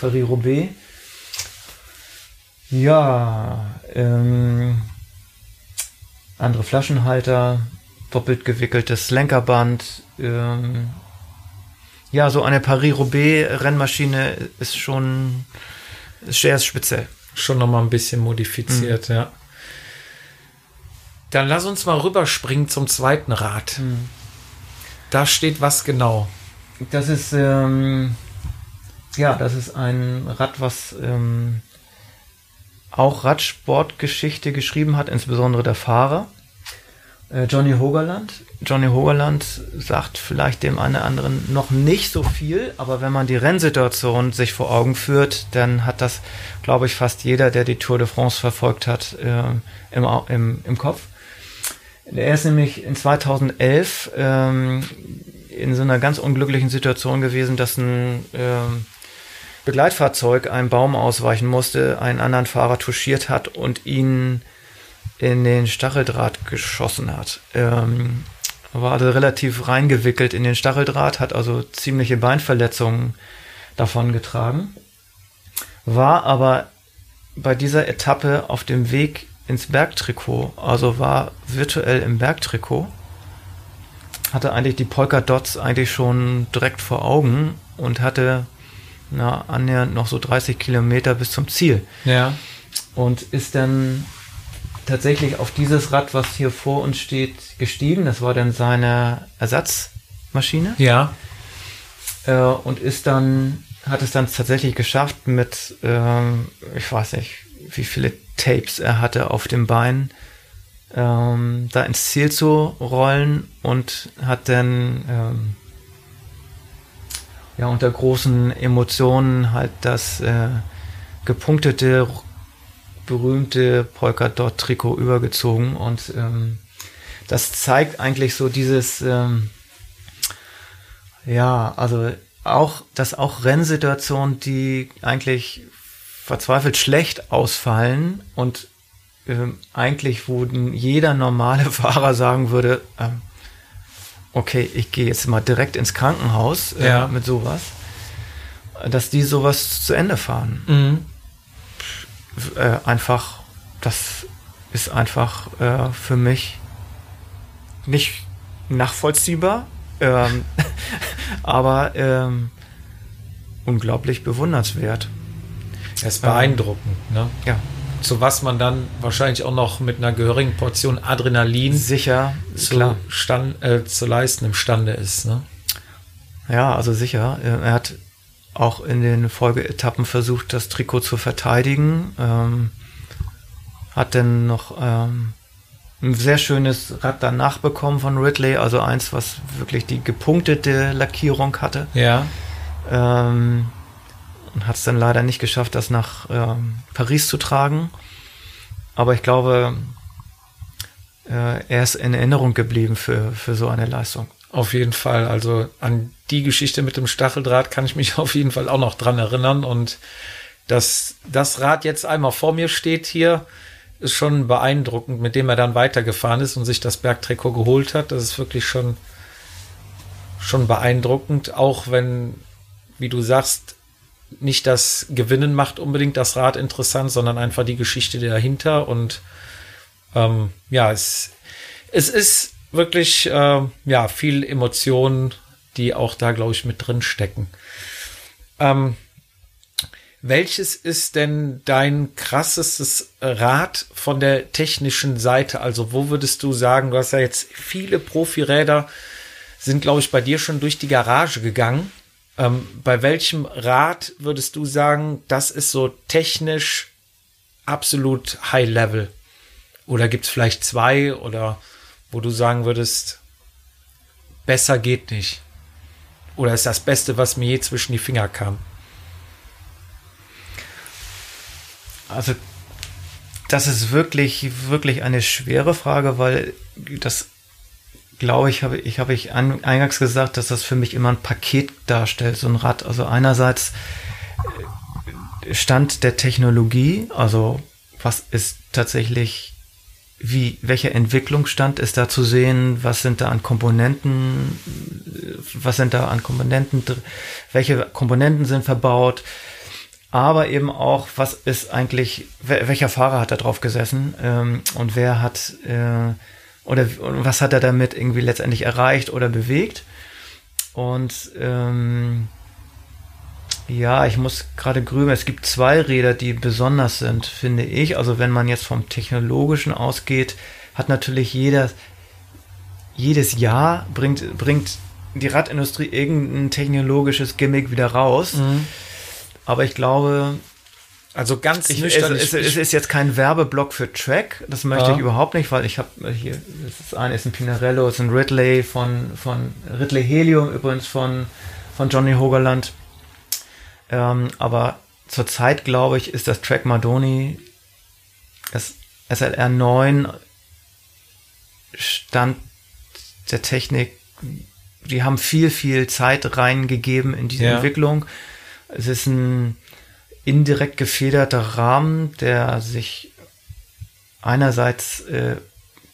Paris-Roubaix. Ja, ähm, andere Flaschenhalter, doppelt gewickeltes Lenkerband. Ähm, ja, so eine Paris-Roubaix-Rennmaschine ist schon sehr speziell. Schon nochmal ein bisschen modifiziert, mhm. ja. Dann lass uns mal rüberspringen zum zweiten Rad. Mhm. Da steht was genau. Das ist, ähm, ja, das ist ein Rad, was ähm, auch Radsportgeschichte geschrieben hat, insbesondere der Fahrer. Äh, Johnny Hogerland. Johnny Hogerland sagt vielleicht dem einen oder anderen noch nicht so viel, aber wenn man die Rennsituation sich vor Augen führt, dann hat das, glaube ich, fast jeder, der die Tour de France verfolgt hat, äh, im, im, im Kopf. Er ist nämlich in 2011 ähm, in so einer ganz unglücklichen Situation gewesen, dass ein ähm, Begleitfahrzeug einem Baum ausweichen musste, einen anderen Fahrer touchiert hat und ihn in den Stacheldraht geschossen hat. Ähm, war also relativ reingewickelt in den Stacheldraht, hat also ziemliche Beinverletzungen davon getragen, war aber bei dieser Etappe auf dem Weg ins Bergtrikot, also war virtuell im Bergtrikot hatte eigentlich die Polka Dots eigentlich schon direkt vor Augen und hatte na, annähernd noch so 30 Kilometer bis zum Ziel. Ja. Und ist dann tatsächlich auf dieses Rad, was hier vor uns steht, gestiegen. Das war dann seine Ersatzmaschine. Ja. Äh, und ist dann, hat es dann tatsächlich geschafft mit, ähm, ich weiß nicht, wie viele Tapes er hatte auf dem Bein, ähm, da ins Ziel zu rollen und hat dann ähm, ja unter großen Emotionen halt das äh, gepunktete berühmte Polka-Dot-Trikot übergezogen und ähm, das zeigt eigentlich so dieses ähm, ja also auch dass auch Rennsituationen die eigentlich verzweifelt schlecht ausfallen und ähm, eigentlich, wo jeder normale (laughs) Fahrer sagen würde, ähm, okay, ich gehe jetzt mal direkt ins Krankenhaus äh, ja. mit sowas, dass die sowas zu Ende fahren. Mhm. Äh, einfach, das ist einfach äh, für mich nicht nachvollziehbar, ähm, (laughs) aber ähm, unglaublich bewundernswert. Das ist beeindruckend, ne? Ja zu was man dann wahrscheinlich auch noch mit einer gehörigen Portion Adrenalin sicher zu, stand, äh, zu leisten imstande ist. Ne? Ja, also sicher. Er hat auch in den Folgeetappen versucht, das Trikot zu verteidigen. Ähm, hat dann noch ähm, ein sehr schönes Rad danach bekommen von Ridley, also eins, was wirklich die gepunktete Lackierung hatte. Ja. Ähm, und hat es dann leider nicht geschafft, das nach ähm, Paris zu tragen. Aber ich glaube, äh, er ist in Erinnerung geblieben für, für so eine Leistung. Auf jeden Fall. Also an die Geschichte mit dem Stacheldraht kann ich mich (laughs) auf jeden Fall auch noch dran erinnern. Und dass das Rad jetzt einmal vor mir steht hier, ist schon beeindruckend, mit dem er dann weitergefahren ist und sich das Bergtrikot geholt hat. Das ist wirklich schon, schon beeindruckend, auch wenn, wie du sagst, nicht das Gewinnen macht unbedingt das Rad interessant, sondern einfach die Geschichte dahinter. Und ähm, ja, es, es ist wirklich äh, ja, viel Emotionen, die auch da, glaube ich, mit drin stecken. Ähm, welches ist denn dein krassestes Rad von der technischen Seite? Also, wo würdest du sagen, du hast ja jetzt viele Profiräder, sind, glaube ich, bei dir schon durch die Garage gegangen. Ähm, bei welchem Rad würdest du sagen, das ist so technisch absolut High Level? Oder gibt es vielleicht zwei oder wo du sagen würdest, besser geht nicht? Oder ist das Beste, was mir je zwischen die Finger kam? Also, das ist wirklich, wirklich eine schwere Frage, weil das glaube ich, habe ich, habe ich eingangs gesagt, dass das für mich immer ein Paket darstellt, so ein Rad. Also einerseits äh, Stand der Technologie, also was ist tatsächlich, wie, welcher Entwicklungsstand ist da zu sehen, was sind da an Komponenten, was sind da an Komponenten, welche Komponenten sind verbaut, aber eben auch, was ist eigentlich, welcher Fahrer hat da drauf gesessen ähm, und wer hat äh, oder was hat er damit irgendwie letztendlich erreicht oder bewegt. Und ähm, ja, ich muss gerade grüben. Es gibt zwei Räder, die besonders sind, finde ich. Also wenn man jetzt vom Technologischen ausgeht, hat natürlich jeder, jedes Jahr bringt, bringt die Radindustrie irgendein technologisches Gimmick wieder raus. Mhm. Aber ich glaube, also ganz ich, nüchtern. Es, es, es, ist jetzt kein Werbeblock für Track, das möchte ja. ich überhaupt nicht, weil ich habe hier, das ist ein, ist ein Pinarello, ist ein Ridley von, von Ridley Helium übrigens von, von Johnny Hogerland. Ähm, aber zurzeit glaube ich, ist das Track Madoni, das SLR 9 Stand der Technik, die haben viel, viel Zeit reingegeben in diese ja. Entwicklung. Es ist ein indirekt gefederter Rahmen, der sich einerseits äh,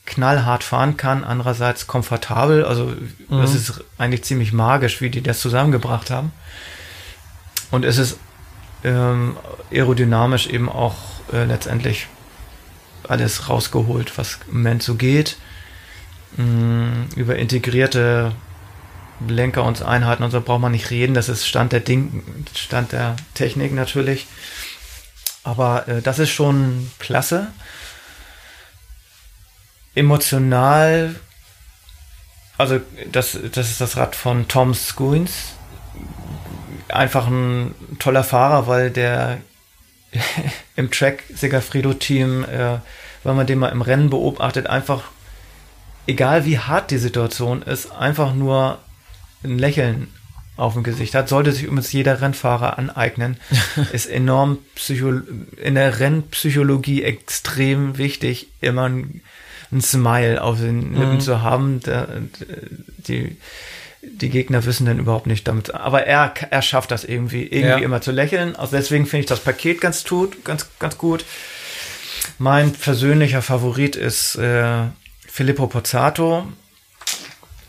knallhart fahren kann, andererseits komfortabel. Also mhm. das ist eigentlich ziemlich magisch, wie die das zusammengebracht haben. Und es ist ähm, aerodynamisch eben auch äh, letztendlich alles rausgeholt, was im Moment so geht. mh, mm, über integrierte Lenker und Einheiten und so braucht man nicht reden. Das ist Stand der Ding, Stand der Technik natürlich. Aber äh, das ist schon klasse. Emotional, also das, das ist das Rad von Tom Scoons. Einfach ein toller Fahrer, weil der (laughs) im Track Segafredo-Team, äh, wenn man den mal im Rennen beobachtet, einfach, egal wie hart die Situation ist, einfach nur ein Lächeln auf dem Gesicht hat, sollte sich übrigens jeder Rennfahrer aneignen. (laughs) ist enorm Psycho in der Rennpsychologie extrem wichtig, immer ein, ein Smile auf den Lippen mhm. zu haben. Der, die, die Gegner wissen dann überhaupt nicht damit. Aber er, er schafft das irgendwie, irgendwie ja. immer zu lächeln. Also deswegen finde ich das Paket ganz tut, ganz, ganz gut. Mein persönlicher Favorit ist äh, Filippo Pozzato.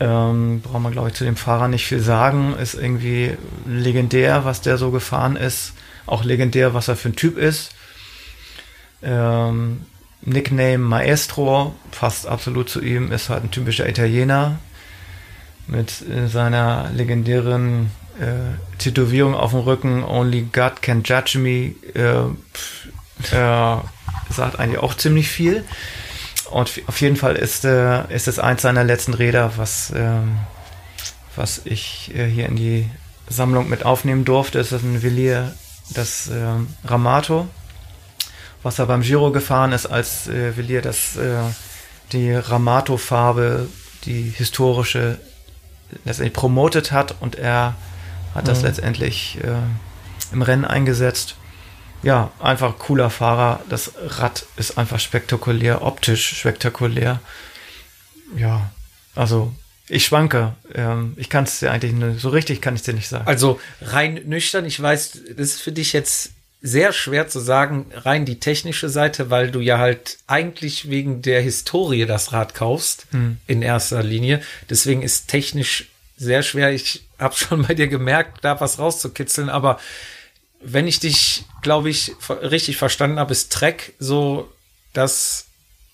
Ähm, braucht man, glaube ich, zu dem Fahrer nicht viel sagen. Ist irgendwie legendär, was der so gefahren ist. Auch legendär, was er für ein Typ ist. Ähm, Nickname Maestro, passt absolut zu ihm, ist halt ein typischer Italiener mit äh, seiner legendären äh, Tätowierung auf dem Rücken, Only God Can Judge Me, äh, äh, sagt eigentlich auch ziemlich viel. Und auf jeden Fall ist, äh, ist es eins seiner letzten Räder, was, ähm, was ich äh, hier in die Sammlung mit aufnehmen durfte. Es ist ein Villiers, das ähm, Ramato, was er beim Giro gefahren ist, als äh, Villiers das, äh, die Ramato-Farbe, die historische, letztendlich promotet hat und er hat das mhm. letztendlich äh, im Rennen eingesetzt ja, einfach cooler Fahrer. Das Rad ist einfach spektakulär, optisch spektakulär. Ja, also ich schwanke. Ähm, ich kann es dir eigentlich nur, so richtig kann ich dir nicht sagen. Also rein nüchtern, ich weiß, das ist für dich jetzt sehr schwer zu sagen, rein die technische Seite, weil du ja halt eigentlich wegen der Historie das Rad kaufst, hm. in erster Linie. Deswegen ist technisch sehr schwer. Ich habe schon bei dir gemerkt, da was rauszukitzeln, aber wenn ich dich, glaube ich, richtig verstanden habe, ist Trek so das,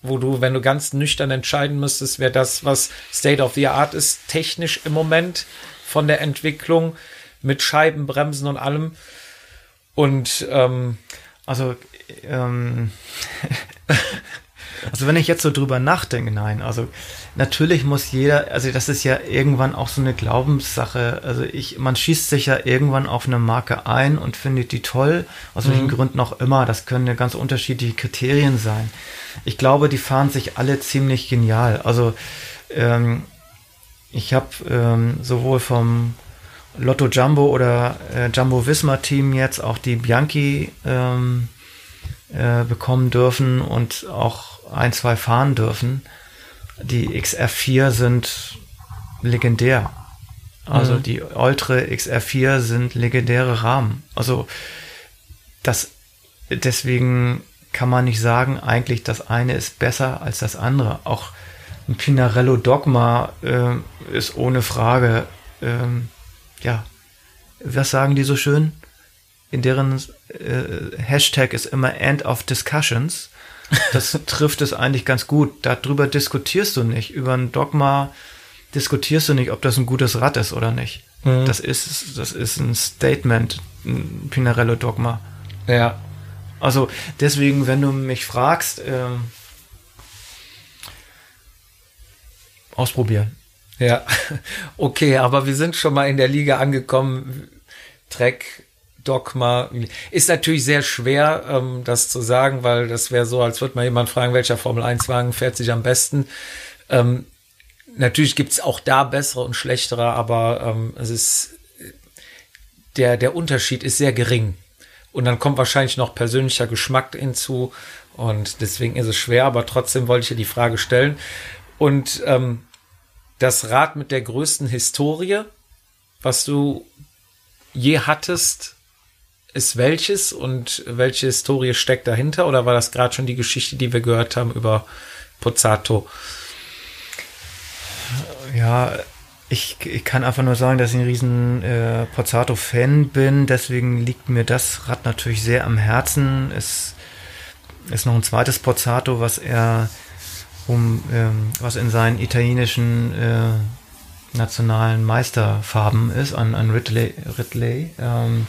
wo du, wenn du ganz nüchtern entscheiden müsstest, wäre das, was State of the Art ist, technisch im Moment von der Entwicklung mit Scheibenbremsen und allem. Und ähm, also ähm, (laughs) Also wenn ich jetzt so drüber nachdenke, nein, also natürlich muss jeder, also das ist ja irgendwann auch so eine Glaubenssache. Also ich, man schießt sich ja irgendwann auf eine Marke ein und findet die toll, aus welchen mhm. Gründen auch immer. Das können ja ganz unterschiedliche Kriterien sein. Ich glaube, die fahren sich alle ziemlich genial. Also ähm, ich habe ähm, sowohl vom Lotto Jumbo oder äh, Jumbo Visma Team jetzt auch die Bianchi ähm, äh, bekommen dürfen und auch ein, zwei fahren dürfen. Die XR4 sind legendär. Also mhm. die Ultra XR4 sind legendäre Rahmen. Also das deswegen kann man nicht sagen, eigentlich das eine ist besser als das andere. Auch ein Pinarello Dogma äh, ist ohne Frage, ähm, ja, was sagen die so schön? In deren äh, Hashtag ist immer End of Discussions. Das trifft es eigentlich ganz gut. Darüber diskutierst du nicht. Über ein Dogma diskutierst du nicht, ob das ein gutes Rad ist oder nicht. Mhm. Das ist, das ist ein Statement, ein Pinarello-Dogma. Ja. Also deswegen, wenn du mich fragst, äh, ausprobieren. Ja, (laughs) okay, aber wir sind schon mal in der Liga angekommen. Trek Dogma. Ist natürlich sehr schwer, ähm, das zu sagen, weil das wäre so, als würde man jemand fragen, welcher Formel-1-Wagen fährt sich am besten. Ähm, natürlich gibt es auch da bessere und schlechtere, aber ähm, es ist der, der Unterschied ist sehr gering. Und dann kommt wahrscheinlich noch persönlicher Geschmack hinzu. Und deswegen ist es schwer, aber trotzdem wollte ich dir die Frage stellen. Und ähm, das Rad mit der größten Historie, was du je hattest, ist welches und welche Historie steckt dahinter? Oder war das gerade schon die Geschichte, die wir gehört haben über Pozzato? Ja, ich, ich kann einfach nur sagen, dass ich ein riesen äh, Pozzato-Fan bin. Deswegen liegt mir das Rad natürlich sehr am Herzen. Es ist noch ein zweites Pozzato, was er um ähm, was in seinen italienischen äh, nationalen Meisterfarben ist, an, an Ridley. Ridley. Ähm,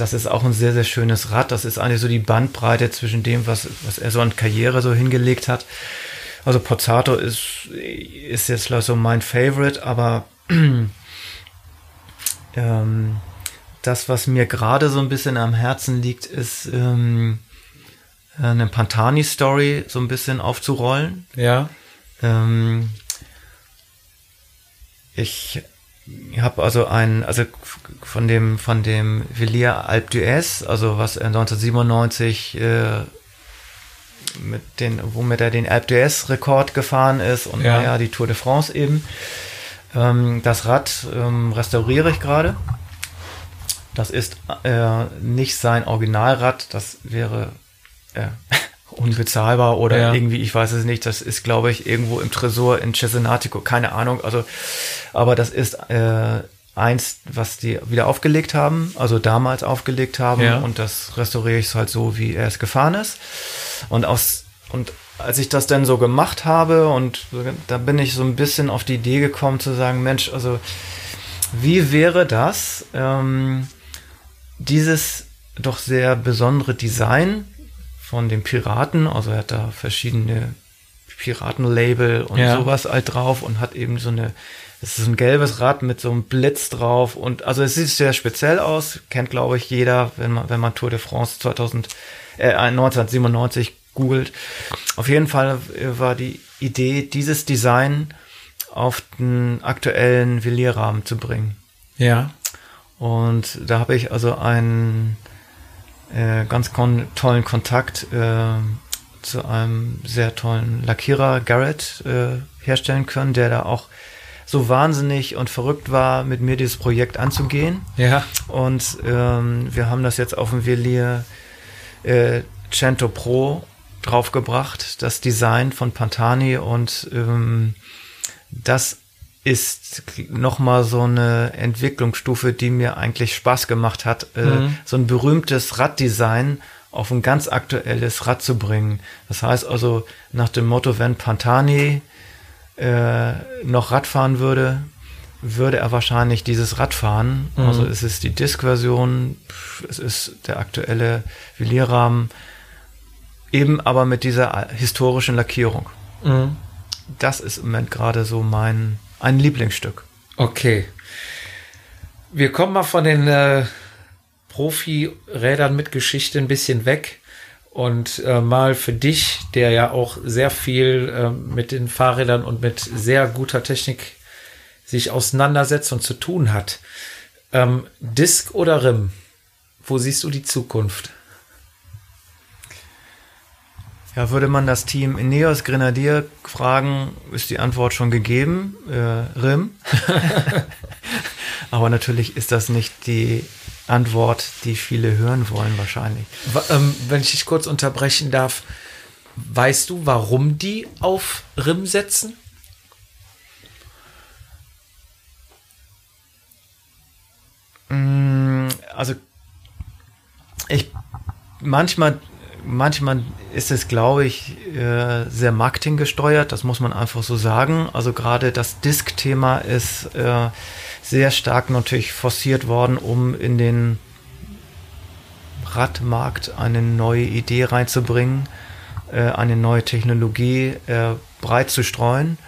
das ist auch ein sehr, sehr schönes Rad. Das ist eigentlich so die Bandbreite zwischen dem, was, was er so an Karriere so hingelegt hat. Also Pozzato ist, ist jetzt so mein Favorite, aber (clears throat) ähm, das, was mir gerade so ein bisschen am Herzen liegt, ist ähm, eine Pantani-Story so ein bisschen aufzurollen. Ja. Ähm, ich habe also ein, also von dem, von dem Villiers Alpe d'Huez, also was er 1997 äh, mit den, womit er den Alpe d'Huez Rekord gefahren ist und ja. naja, die Tour de France eben. Ähm, das Rad ähm, restauriere ich gerade. Das ist äh, nicht sein Originalrad, das wäre äh, (laughs) unbezahlbar oder ja. irgendwie, ich weiß es nicht, das ist, glaube ich, irgendwo im Tresor in Cesenatico, keine Ahnung. Also, aber das ist äh, eins, was die wieder aufgelegt haben, also damals aufgelegt haben ja. und das restauriere ich halt so, wie er es gefahren ist. Und aus und als ich das dann so gemacht habe und da bin ich so ein bisschen auf die Idee gekommen zu sagen, Mensch, also wie wäre das, ähm, dieses doch sehr besondere Design von den Piraten. Also er hat da verschiedene Piratenlabel und ja. sowas halt drauf und hat eben so eine, es ist ein gelbes Rad mit so einem Blitz drauf und also es sieht sehr speziell aus, kennt glaube ich jeder, wenn man, wenn man Tour de France 2000, äh, 1997 googelt. Auf jeden Fall war die Idee, dieses Design auf den aktuellen Villiers-Rahmen zu bringen. Ja. Und da habe ich also einen äh, ganz kon tollen Kontakt äh, zu einem sehr tollen Lackierer Garrett äh, herstellen können, der da auch so wahnsinnig und verrückt war, mit mir dieses Projekt anzugehen. Ja. Und ähm, wir haben das jetzt auf dem Velier äh, Cento Pro draufgebracht, das Design von Pantani und ähm, das ist nochmal so eine Entwicklungsstufe, die mir eigentlich Spaß gemacht hat, äh, mhm. so ein berühmtes Raddesign auf ein ganz aktuelles Rad zu bringen. Das heißt also nach dem Motto, wenn Pantani äh, noch Rad fahren würde, würde er wahrscheinlich dieses Rad fahren. Mhm. Also es ist die Disk-Version, es ist der aktuelle Velierrahmen, eben aber mit dieser historischen Lackierung. Mhm. Das ist im Moment gerade so mein ein Lieblingsstück. Okay. Wir kommen mal von den äh, Profi-Rädern mit Geschichte ein bisschen weg und äh, mal für dich, der ja auch sehr viel äh, mit den Fahrrädern und mit sehr guter Technik sich auseinandersetzt und zu tun hat. Ähm, Disk oder Rim? Wo siehst du die Zukunft? Ja, würde man das Team Ineos Grenadier fragen, ist die Antwort schon gegeben. Äh, RIM. (laughs) Aber natürlich ist das nicht die Antwort, die viele hören wollen, wahrscheinlich. Ähm, wenn ich dich kurz unterbrechen darf, weißt du, warum die auf RIM setzen? Mm, also, ich manchmal manchmal ist es, glaube ich, äh, sehr marketinggesteuert, das muss man einfach so sagen. Also gerade das Disk-Thema ist äh, sehr stark natürlich forciert worden, um in den Radmarkt eine neue Idee reinzubringen, äh, eine neue Technologie breit zu streuen.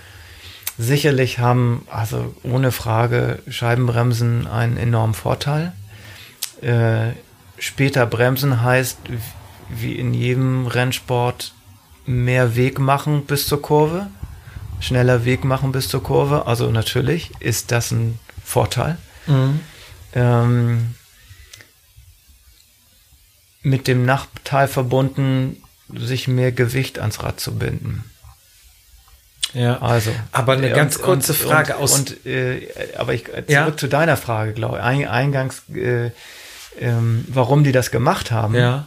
Sicherlich haben, also ohne Frage, Scheibenbremsen einen enormen Vorteil. später bremsen heißt, wie in jedem Rennsport mehr Weg machen bis zur Kurve, schneller Weg machen bis zur Kurve. Also natürlich ist das ein Vorteil. Mhm. Ähm, mit dem Nachteil verbunden, sich mehr Gewicht ans Rad zu binden. Ja, also. Aber eine ganz und, kurze Frage und, aus. Und, äh, aber ich zurück ja? zu deiner Frage, glaube ich. Eingangs, äh, ähm, warum die das gemacht haben. Ja.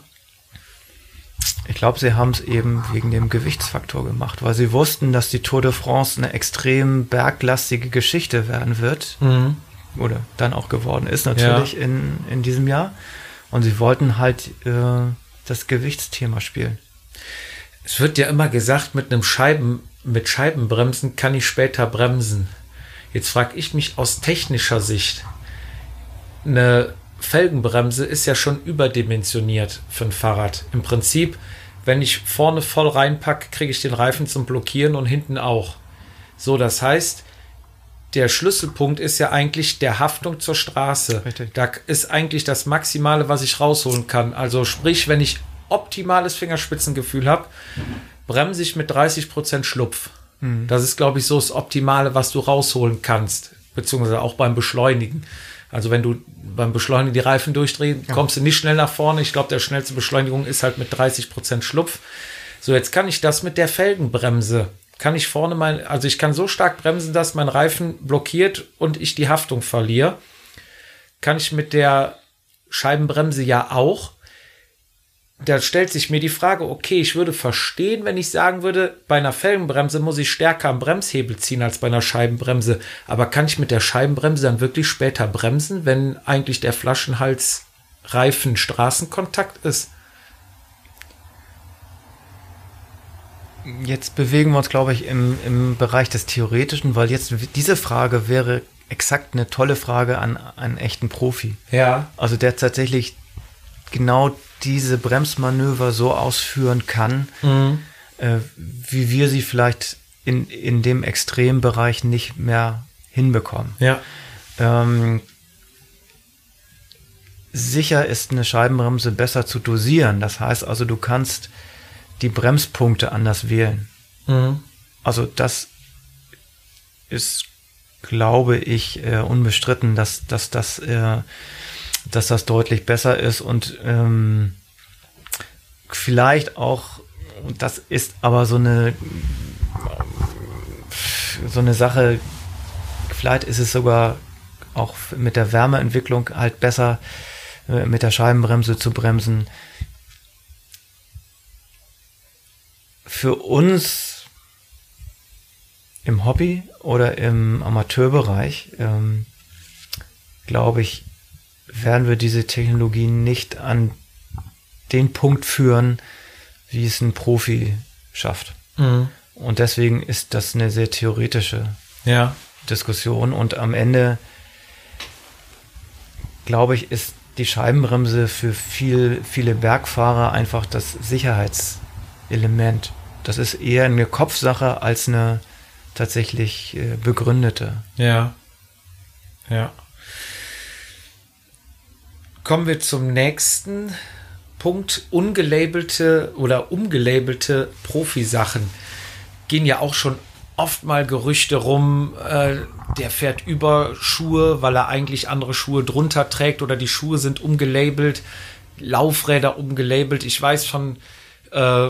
Ich glaube, sie haben es eben wegen dem Gewichtsfaktor gemacht, weil sie wussten, dass die Tour de France eine extrem berglastige Geschichte werden wird. Mhm. Oder dann auch geworden ist natürlich ja. in, in diesem Jahr. Und sie wollten halt äh, das Gewichtsthema spielen. Es wird ja immer gesagt, mit einem Scheiben mit Scheibenbremsen kann ich später bremsen. Jetzt frage ich mich aus technischer Sicht, eine Felgenbremse ist ja schon überdimensioniert für ein Fahrrad. Im Prinzip, wenn ich vorne voll reinpacke, kriege ich den Reifen zum Blockieren und hinten auch. So, das heißt, der Schlüsselpunkt ist ja eigentlich der Haftung zur Straße. Richtig. Da ist eigentlich das Maximale, was ich rausholen kann. Also sprich, wenn ich optimales Fingerspitzengefühl habe, bremse ich mit 30% Schlupf. Mhm. Das ist, glaube ich, so das Optimale, was du rausholen kannst. Beziehungsweise auch beim Beschleunigen. Also wenn du beim Beschleunigen die Reifen durchdrehst, ja. kommst du nicht schnell nach vorne. Ich glaube, der schnellste Beschleunigung ist halt mit 30% Schlupf. So, jetzt kann ich das mit der Felgenbremse. Kann ich vorne mein, also ich kann so stark bremsen, dass mein Reifen blockiert und ich die Haftung verliere. Kann ich mit der Scheibenbremse ja auch da stellt sich mir die Frage, okay, ich würde verstehen, wenn ich sagen würde, bei einer Felgenbremse muss ich stärker am Bremshebel ziehen als bei einer Scheibenbremse. Aber kann ich mit der Scheibenbremse dann wirklich später bremsen, wenn eigentlich der Flaschenhals Reifen Straßenkontakt ist? Jetzt bewegen wir uns, glaube ich, im, im Bereich des Theoretischen, weil jetzt diese Frage wäre exakt eine tolle Frage an einen echten Profi. Ja. Also der tatsächlich genau diese Bremsmanöver so ausführen kann, mhm. äh, wie wir sie vielleicht in, in dem Extrembereich nicht mehr hinbekommen. Ja. Ähm, sicher ist eine Scheibenbremse besser zu dosieren. Das heißt also, du kannst die Bremspunkte anders wählen. Mhm. Also das ist, glaube ich, äh, unbestritten, dass, dass das äh, dass das deutlich besser ist und ähm, vielleicht auch, das ist aber so eine so eine Sache, vielleicht ist es sogar auch mit der Wärmeentwicklung halt besser, äh, mit der Scheibenbremse zu bremsen. Für uns im Hobby oder im Amateurbereich, ähm, glaube ich, werden wir diese Technologie nicht an den Punkt führen, wie es ein Profi schafft. Mhm. Und deswegen ist das eine sehr theoretische ja. Diskussion. Und am Ende, glaube ich, ist die Scheibenbremse für viel, viele Bergfahrer einfach das Sicherheitselement. Das ist eher eine Kopfsache als eine tatsächlich äh, begründete. Ja. Ja. Kommen wir zum nächsten Punkt. Ungelabelte oder umgelabelte Profisachen gehen ja auch schon oft mal Gerüchte rum, äh, der fährt über Schuhe, weil er eigentlich andere Schuhe drunter trägt oder die Schuhe sind umgelabelt, Laufräder umgelabelt. Ich weiß von, äh,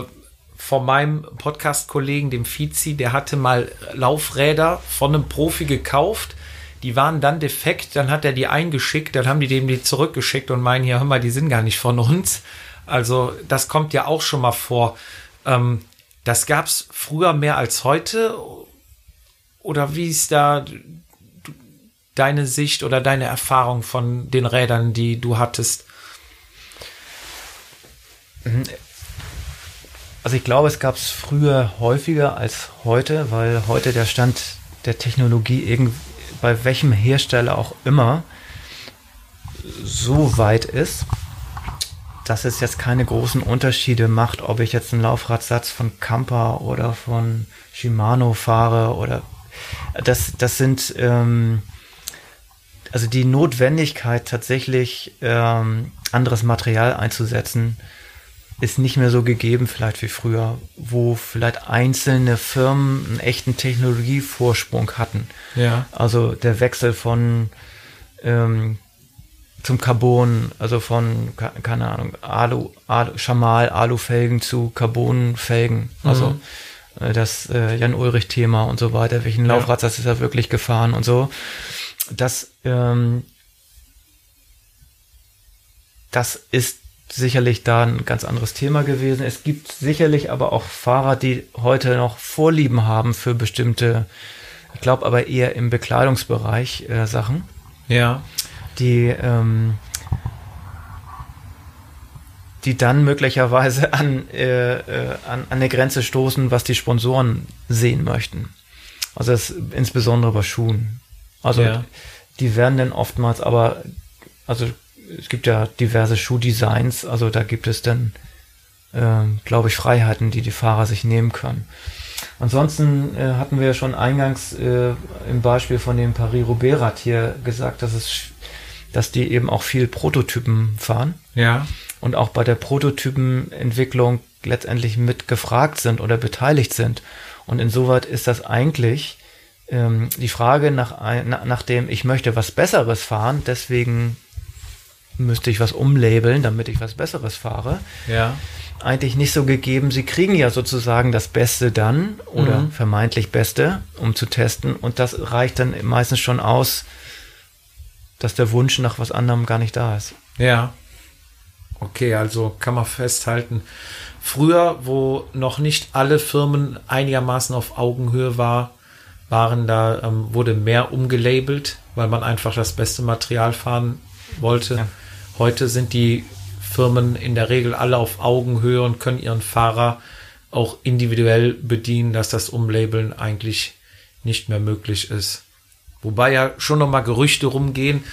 von meinem Podcast-Kollegen, dem Fizi, der hatte mal Laufräder von einem Profi gekauft die waren dann defekt, dann hat er die eingeschickt, dann haben die dem die zurückgeschickt und meinen, hier, hör mal, die sind gar nicht von uns. Also das kommt ja auch schon mal vor. Ähm, das gab es früher mehr als heute. Oder wie ist da deine Sicht oder deine Erfahrung von den Rädern, die du hattest? Also ich glaube, es gab es früher häufiger als heute, weil heute der Stand der Technologie irgendwie bei welchem Hersteller auch immer so weit ist, dass es jetzt keine großen Unterschiede macht, ob ich jetzt einen Laufradsatz von Kampa oder von Shimano fahre oder das, das sind ähm, also die Notwendigkeit tatsächlich ähm, anderes Material einzusetzen, ist nicht mehr so gegeben, vielleicht wie früher, wo vielleicht einzelne Firmen einen echten Technologievorsprung hatten. Ja. Also der Wechsel von ähm, zum Carbon, also von, keine Ahnung, Alu, Alu Schamal, Alufelgen zu Carbonfelgen. Also mhm. äh, das äh, Jan-Ulrich-Thema und so weiter. Welchen ja. Laufrad das ist er wirklich gefahren und so. Das, ähm, das ist sicherlich da ein ganz anderes Thema gewesen. Es gibt sicherlich aber auch Fahrer, die heute noch Vorlieben haben für bestimmte, ich glaube aber eher im Bekleidungsbereich äh, Sachen. Ja. Die, ähm, die dann möglicherweise an, äh, äh, an, an eine Grenze stoßen, was die Sponsoren sehen möchten. Also das insbesondere bei Schuhen. Also ja. die werden dann oftmals aber, also es gibt ja diverse Schuhdesigns, also da gibt es dann, äh, glaube ich, Freiheiten, die die Fahrer sich nehmen können. Ansonsten äh, hatten wir ja schon eingangs äh, im Beispiel von dem Paris-Roubaix-Rad hier gesagt, dass es, dass die eben auch viel Prototypen fahren. Ja. Und auch bei der Prototypenentwicklung letztendlich mit gefragt sind oder beteiligt sind. Und insoweit ist das eigentlich ähm, die Frage nach, nach, nach dem, ich möchte was Besseres fahren, deswegen müsste ich was umlabeln, damit ich was Besseres fahre. Ja. Eigentlich nicht so gegeben. Sie kriegen ja sozusagen das Beste dann oder mhm. vermeintlich Beste, um zu testen. Und das reicht dann meistens schon aus, dass der Wunsch nach was anderem gar nicht da ist. Ja. Okay, also kann man festhalten. Früher, wo noch nicht alle Firmen einigermaßen auf Augenhöhe war, waren da, ähm, wurde mehr umgelabelt, weil man einfach das beste Material fahren wollte. Ja. Heute sind die Firmen in der Regel alle auf Augenhöhe und können ihren Fahrer auch individuell bedienen, dass das Umlabeln eigentlich nicht mehr möglich ist. Wobei ja schon noch mal Gerüchte rumgehen,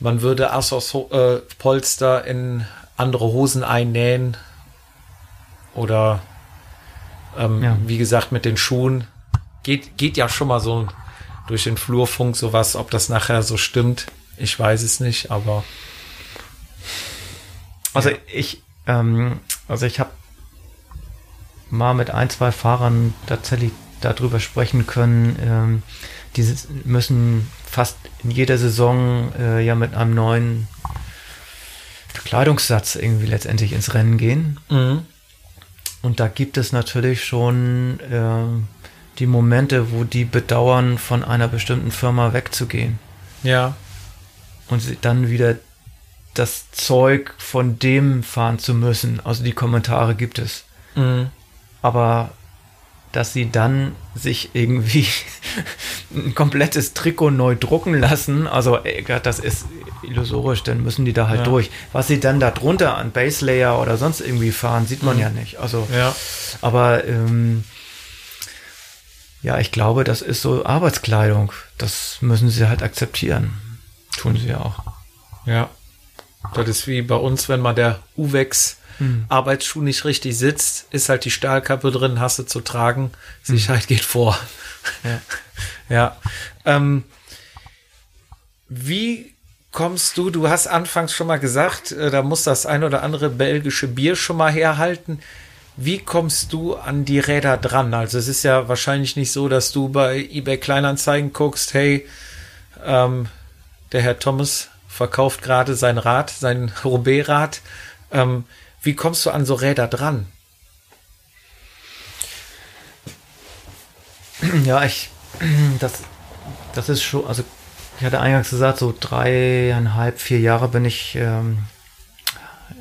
man würde Assos äh, Polster in andere Hosen einnähen oder ähm, ja. wie gesagt mit den Schuhen. Geht, geht ja schon mal so durch den Flurfunk sowas, ob das nachher so stimmt. Ich weiß es nicht, aber also ja. ich, ähm, also ich habe mal mit ein, zwei Fahrern tatsächlich darüber sprechen können. Ähm, die müssen fast in jeder Saison äh, ja mit einem neuen Kleidungssatz irgendwie letztendlich ins Rennen gehen. Mhm. Und da gibt es natürlich schon äh, die Momente, wo die bedauern, von einer bestimmten Firma wegzugehen. Ja. Und sie dann wieder das Zeug von dem fahren zu müssen. Also die Kommentare gibt es. Mhm. Aber dass sie dann sich irgendwie (laughs) ein komplettes Trikot neu drucken lassen, also das ist illusorisch, dann müssen die da halt ja. durch. Was sie dann da drunter an Base Layer oder sonst irgendwie fahren, sieht man mhm. ja nicht. Also, ja. aber ähm, ja, ich glaube, das ist so Arbeitskleidung. Das müssen sie halt akzeptieren. Tun sie ja auch. Ja. Das ist wie bei uns, wenn mal der Uwex hm. Arbeitsschuh nicht richtig sitzt, ist halt die Stahlkappe drin, hast du zu tragen. Sicherheit hm. geht vor. Ja. (laughs) ja. Ähm, wie kommst du, du hast anfangs schon mal gesagt, äh, da muss das ein oder andere belgische Bier schon mal herhalten. Wie kommst du an die Räder dran? Also es ist ja wahrscheinlich nicht so, dass du bei eBay Kleinanzeigen guckst, hey, ähm, der Herr Thomas verkauft gerade sein Rad, sein (laughs) Roubaix-Rad. Ähm, wie kommst du an so Räder dran? (clears throat) Ja, ich, (clears throat) das, das ist schon, also ich hatte eingangs gesagt, so dreieinhalb, vier Jahre bin ich, ähm,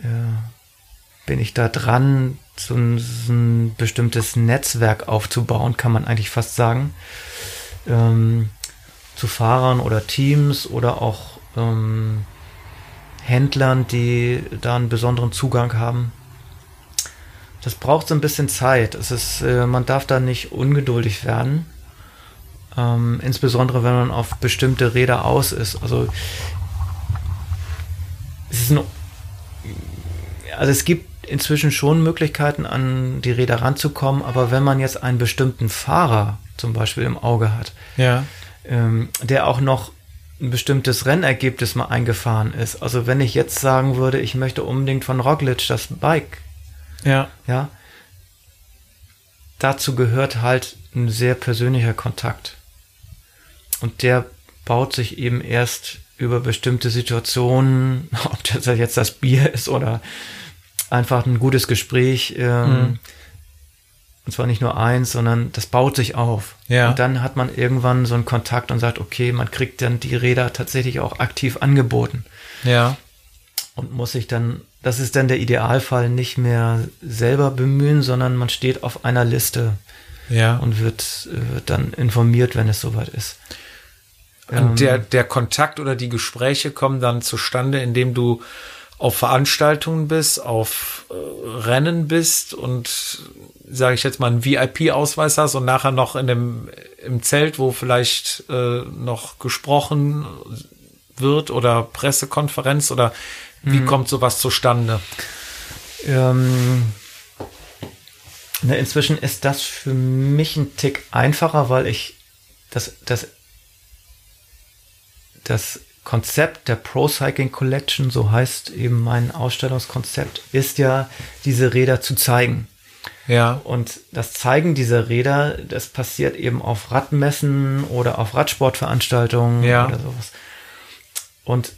äh, bin ich da dran, so ein, so ein, bestimmtes Netzwerk aufzubauen, kann man eigentlich fast sagen. Ähm, zu Fahrern oder Teams oder auch ähm, Händlern, die da einen besonderen Zugang haben. Das braucht so ein bisschen Zeit. Es ist, äh, man darf da nicht ungeduldig werden. Ähm, insbesondere wenn man auf bestimmte Räder aus ist. Also es ist ein, also es gibt inzwischen schon Möglichkeiten, an die Räder ranzukommen, aber wenn man jetzt einen bestimmten Fahrer zum Beispiel im Auge hat, ja. ähm, der auch noch ein bestimmtes Rennergebnis mal eingefahren ist. Also wenn ich jetzt sagen würde, ich möchte unbedingt von Roglic das Bike. Ja. Ja. Dazu gehört halt ein sehr persönlicher Kontakt. Und der baut sich eben erst über bestimmte Situationen, (laughs) ob das jetzt das Bier ist oder einfach ein gutes Gespräch, ähm, mhm. Und zwar nicht nur eins, sondern das baut sich auf. Ja. Und dann hat man irgendwann so einen Kontakt und sagt, okay, man kriegt dann die Räder tatsächlich auch aktiv angeboten. Ja. Und muss sich dann, das ist dann der Idealfall, nicht mehr selber bemühen, sondern man steht auf einer Liste. Ja. Und wird, wird dann informiert, wenn es soweit ist. Und ähm, der, der Kontakt oder die Gespräche kommen dann zustande, indem du auf Veranstaltungen bist, auf äh, Rennen bist und sage ich jetzt mal einen VIP-Ausweis hast und nachher noch in dem im Zelt, wo vielleicht äh, noch gesprochen wird oder Pressekonferenz oder wie mhm. kommt sowas zustande? Ähm, na, inzwischen ist das für mich ein Tick einfacher, weil ich das, das, das Konzept der Pro Cycling Collection, so heißt eben mein Ausstellungskonzept, ist ja, diese Räder zu zeigen. Ja. Und das Zeigen dieser Räder, das passiert eben auf Radmessen oder auf Radsportveranstaltungen ja. oder sowas. Und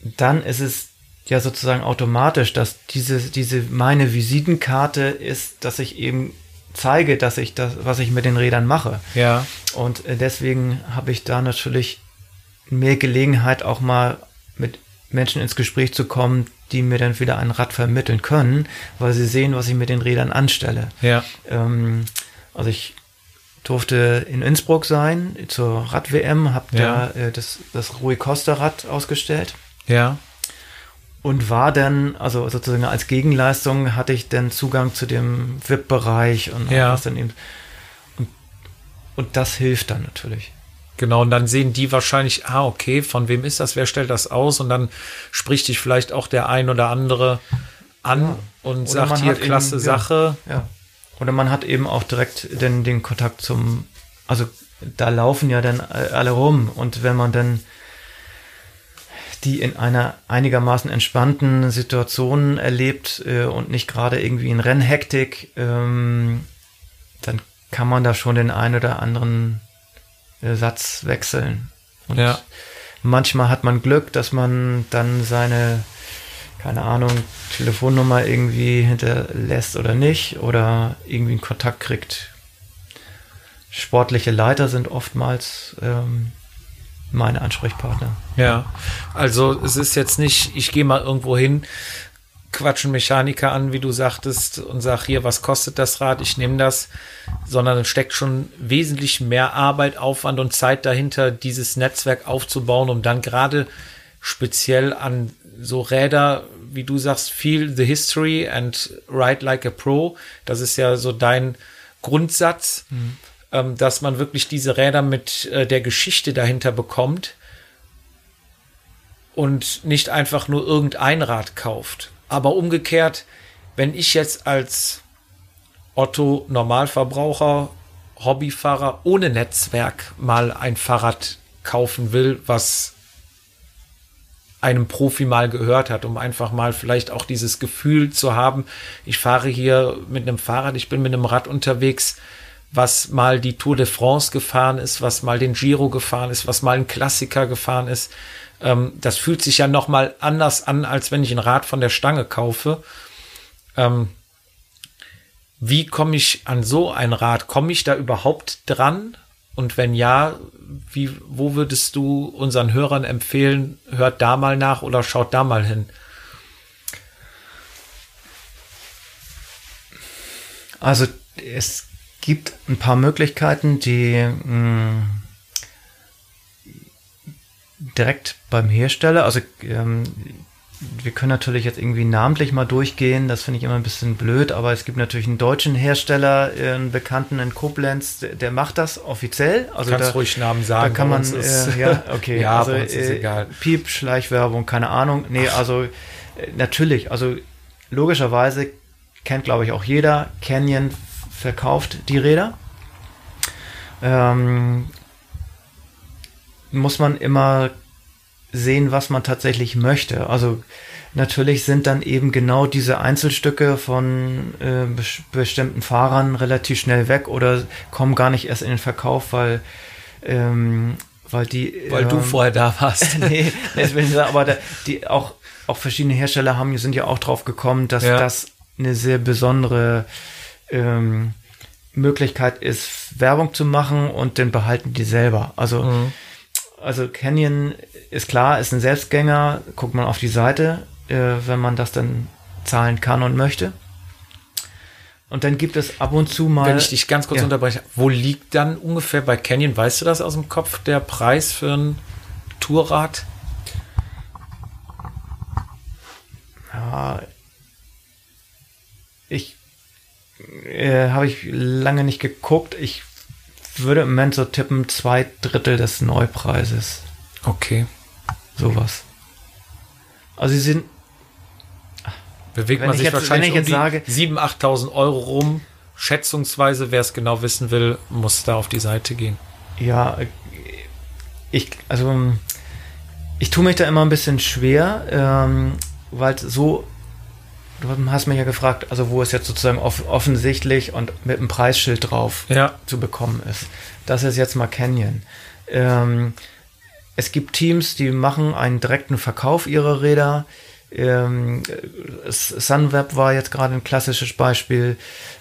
dann ist es ja sozusagen automatisch, dass diese, diese meine Visitenkarte ist, dass ich eben zeige, dass ich das, was ich mit den Rädern mache. Ja. Und äh, deswegen habe ich da natürlich mehr Gelegenheit, auch mal mit Menschen ins Gespräch zu kommen, die mir dann wieder ein Rad vermitteln können, weil sie sehen, was ich mit den Rädern anstelle. Ja. Ähm, also ich durfte in Innsbruck sein zur Rad-WM, habe ja. da äh, das, das Rui Costa-Rad ausgestellt. Ja. Und war dann, also sozusagen als Gegenleistung hatte ich dann Zugang zu dem VIP-Bereich und ja. was dann eben. Und, und das hilft dann natürlich. Genau, und dann sehen die wahrscheinlich, ah, okay, von wem ist das, wer stellt das aus? Und dann spricht dich vielleicht auch der ein oder andere an ja. und oder sagt hier, klasse eben, Sache. Ja, ja. Oder man hat eben auch direkt den, den Kontakt zum, also da laufen ja dann alle rum und wenn man dann die in einer einigermaßen entspannten Situation erlebt äh, und nicht gerade irgendwie in Rennhektik, ähm, dann kann man da schon den einen oder anderen Satz wechseln. Und ja. manchmal hat man Glück, dass man dann seine, keine Ahnung, Telefonnummer irgendwie hinterlässt oder nicht oder irgendwie einen Kontakt kriegt. Sportliche Leiter sind oftmals ähm, meine Ansprechpartner. Ja, also es ist jetzt nicht, ich gehe mal irgendwo hin, quatschen Mechaniker an, wie du sagtest, und sag hier, was kostet das Rad, ich nehme das, sondern es steckt schon wesentlich mehr Arbeit, Aufwand und Zeit dahinter, dieses Netzwerk aufzubauen, um dann gerade speziell an so Räder, wie du sagst, feel the history and ride like a pro. Das ist ja so dein Grundsatz, mhm. ähm, dass man wirklich diese Räder mit äh, der Geschichte dahinter bekommt und nicht einfach nur irgendein Rad kauft. Aber umgekehrt, wenn ich jetzt als Otto Normalverbraucher, Hobbyfahrer ohne Netzwerk mal ein Fahrrad kaufen will, was einem Profi mal gehört hat, um einfach mal vielleicht auch dieses Gefühl zu haben, ich fahre hier mit einem Fahrrad, ich bin mit einem Rad unterwegs, was mal die Tour de France gefahren ist, was mal den Giro gefahren ist, was mal ein Klassiker gefahren ist, ähm, das fühlt sich ja noch mal anders an, als wenn ich ein Rad von der Stange kaufe. Ähm, wie komme ich an so ein Rad? Komme ich da überhaupt dran? Und wenn ja, wie, wo würdest du unseren Hörern empfehlen, hört da mal nach oder schaut da mal hin? Also es gibt ein paar Möglichkeiten, die mh, hm, direkt beim Hersteller. Also ähm, wir können natürlich jetzt irgendwie namentlich mal durchgehen, das finde ich immer ein bisschen blöd, aber es gibt natürlich einen deutschen Hersteller, einen Bekannten in Koblenz, der, macht das offiziell. Also Kannst da, ruhig Namen sagen. Da kann man, äh, ja, (laughs) okay, ja, also, ist äh, egal. Piep, Schleichwerbung, keine Ahnung. Nee, also äh, natürlich, also logischerweise kennt, glaube ich, auch jeder, Canyon verkauft die Räder. Ähm, muss man immer sehen, was man tatsächlich möchte. Also natürlich sind dann eben genau diese Einzelstücke von äh, bestimmten Fahrern relativ schnell weg oder kommen gar nicht erst in den Verkauf, weil ähm, weil die weil ähm, du vorher da warst. (laughs) nee, deswegen, aber da, die auch auch verschiedene Hersteller haben sind ja auch drauf gekommen, dass ja. das eine sehr besondere ähm, Möglichkeit ist, Werbung zu machen und dann behalten die selber. Also mhm also Canyon ist klar, ist ein Selbstgänger. Guckt man auf die Seite, äh, wenn man das dann zahlen kann und möchte. Und dann gibt es ab und zu mal. Wenn ich dich ganz kurz ja. unterbreche, wo liegt dann ungefähr bei Canyon, weißt du das aus dem Kopf, der Preis für ein Tourrad? äh, ich äh, habe ich lange nicht geguckt. Ich würde im Moment so tippen, zwei Drittel des Neupreises. Okay. Sowas. Also sie sind. Bewegt man sich jetzt, wahrscheinlich um 7.000, 8.000 Euro rum. Schätzungsweise, wer es genau wissen will, muss da auf die Seite gehen. Ja, ich, also ich tue mich da immer ein bisschen schwer, ähm, weil so, du hast mich ja gefragt, also wo es jetzt sozusagen off offensichtlich und mit einem Preisschild drauf ja. zu bekommen ist. Das ist jetzt mal Canyon. Ähm, es gibt Teams, die machen einen direkten Verkauf ihrer Räder. Ähm, Sunweb war jetzt gerade ein klassisches Beispiel.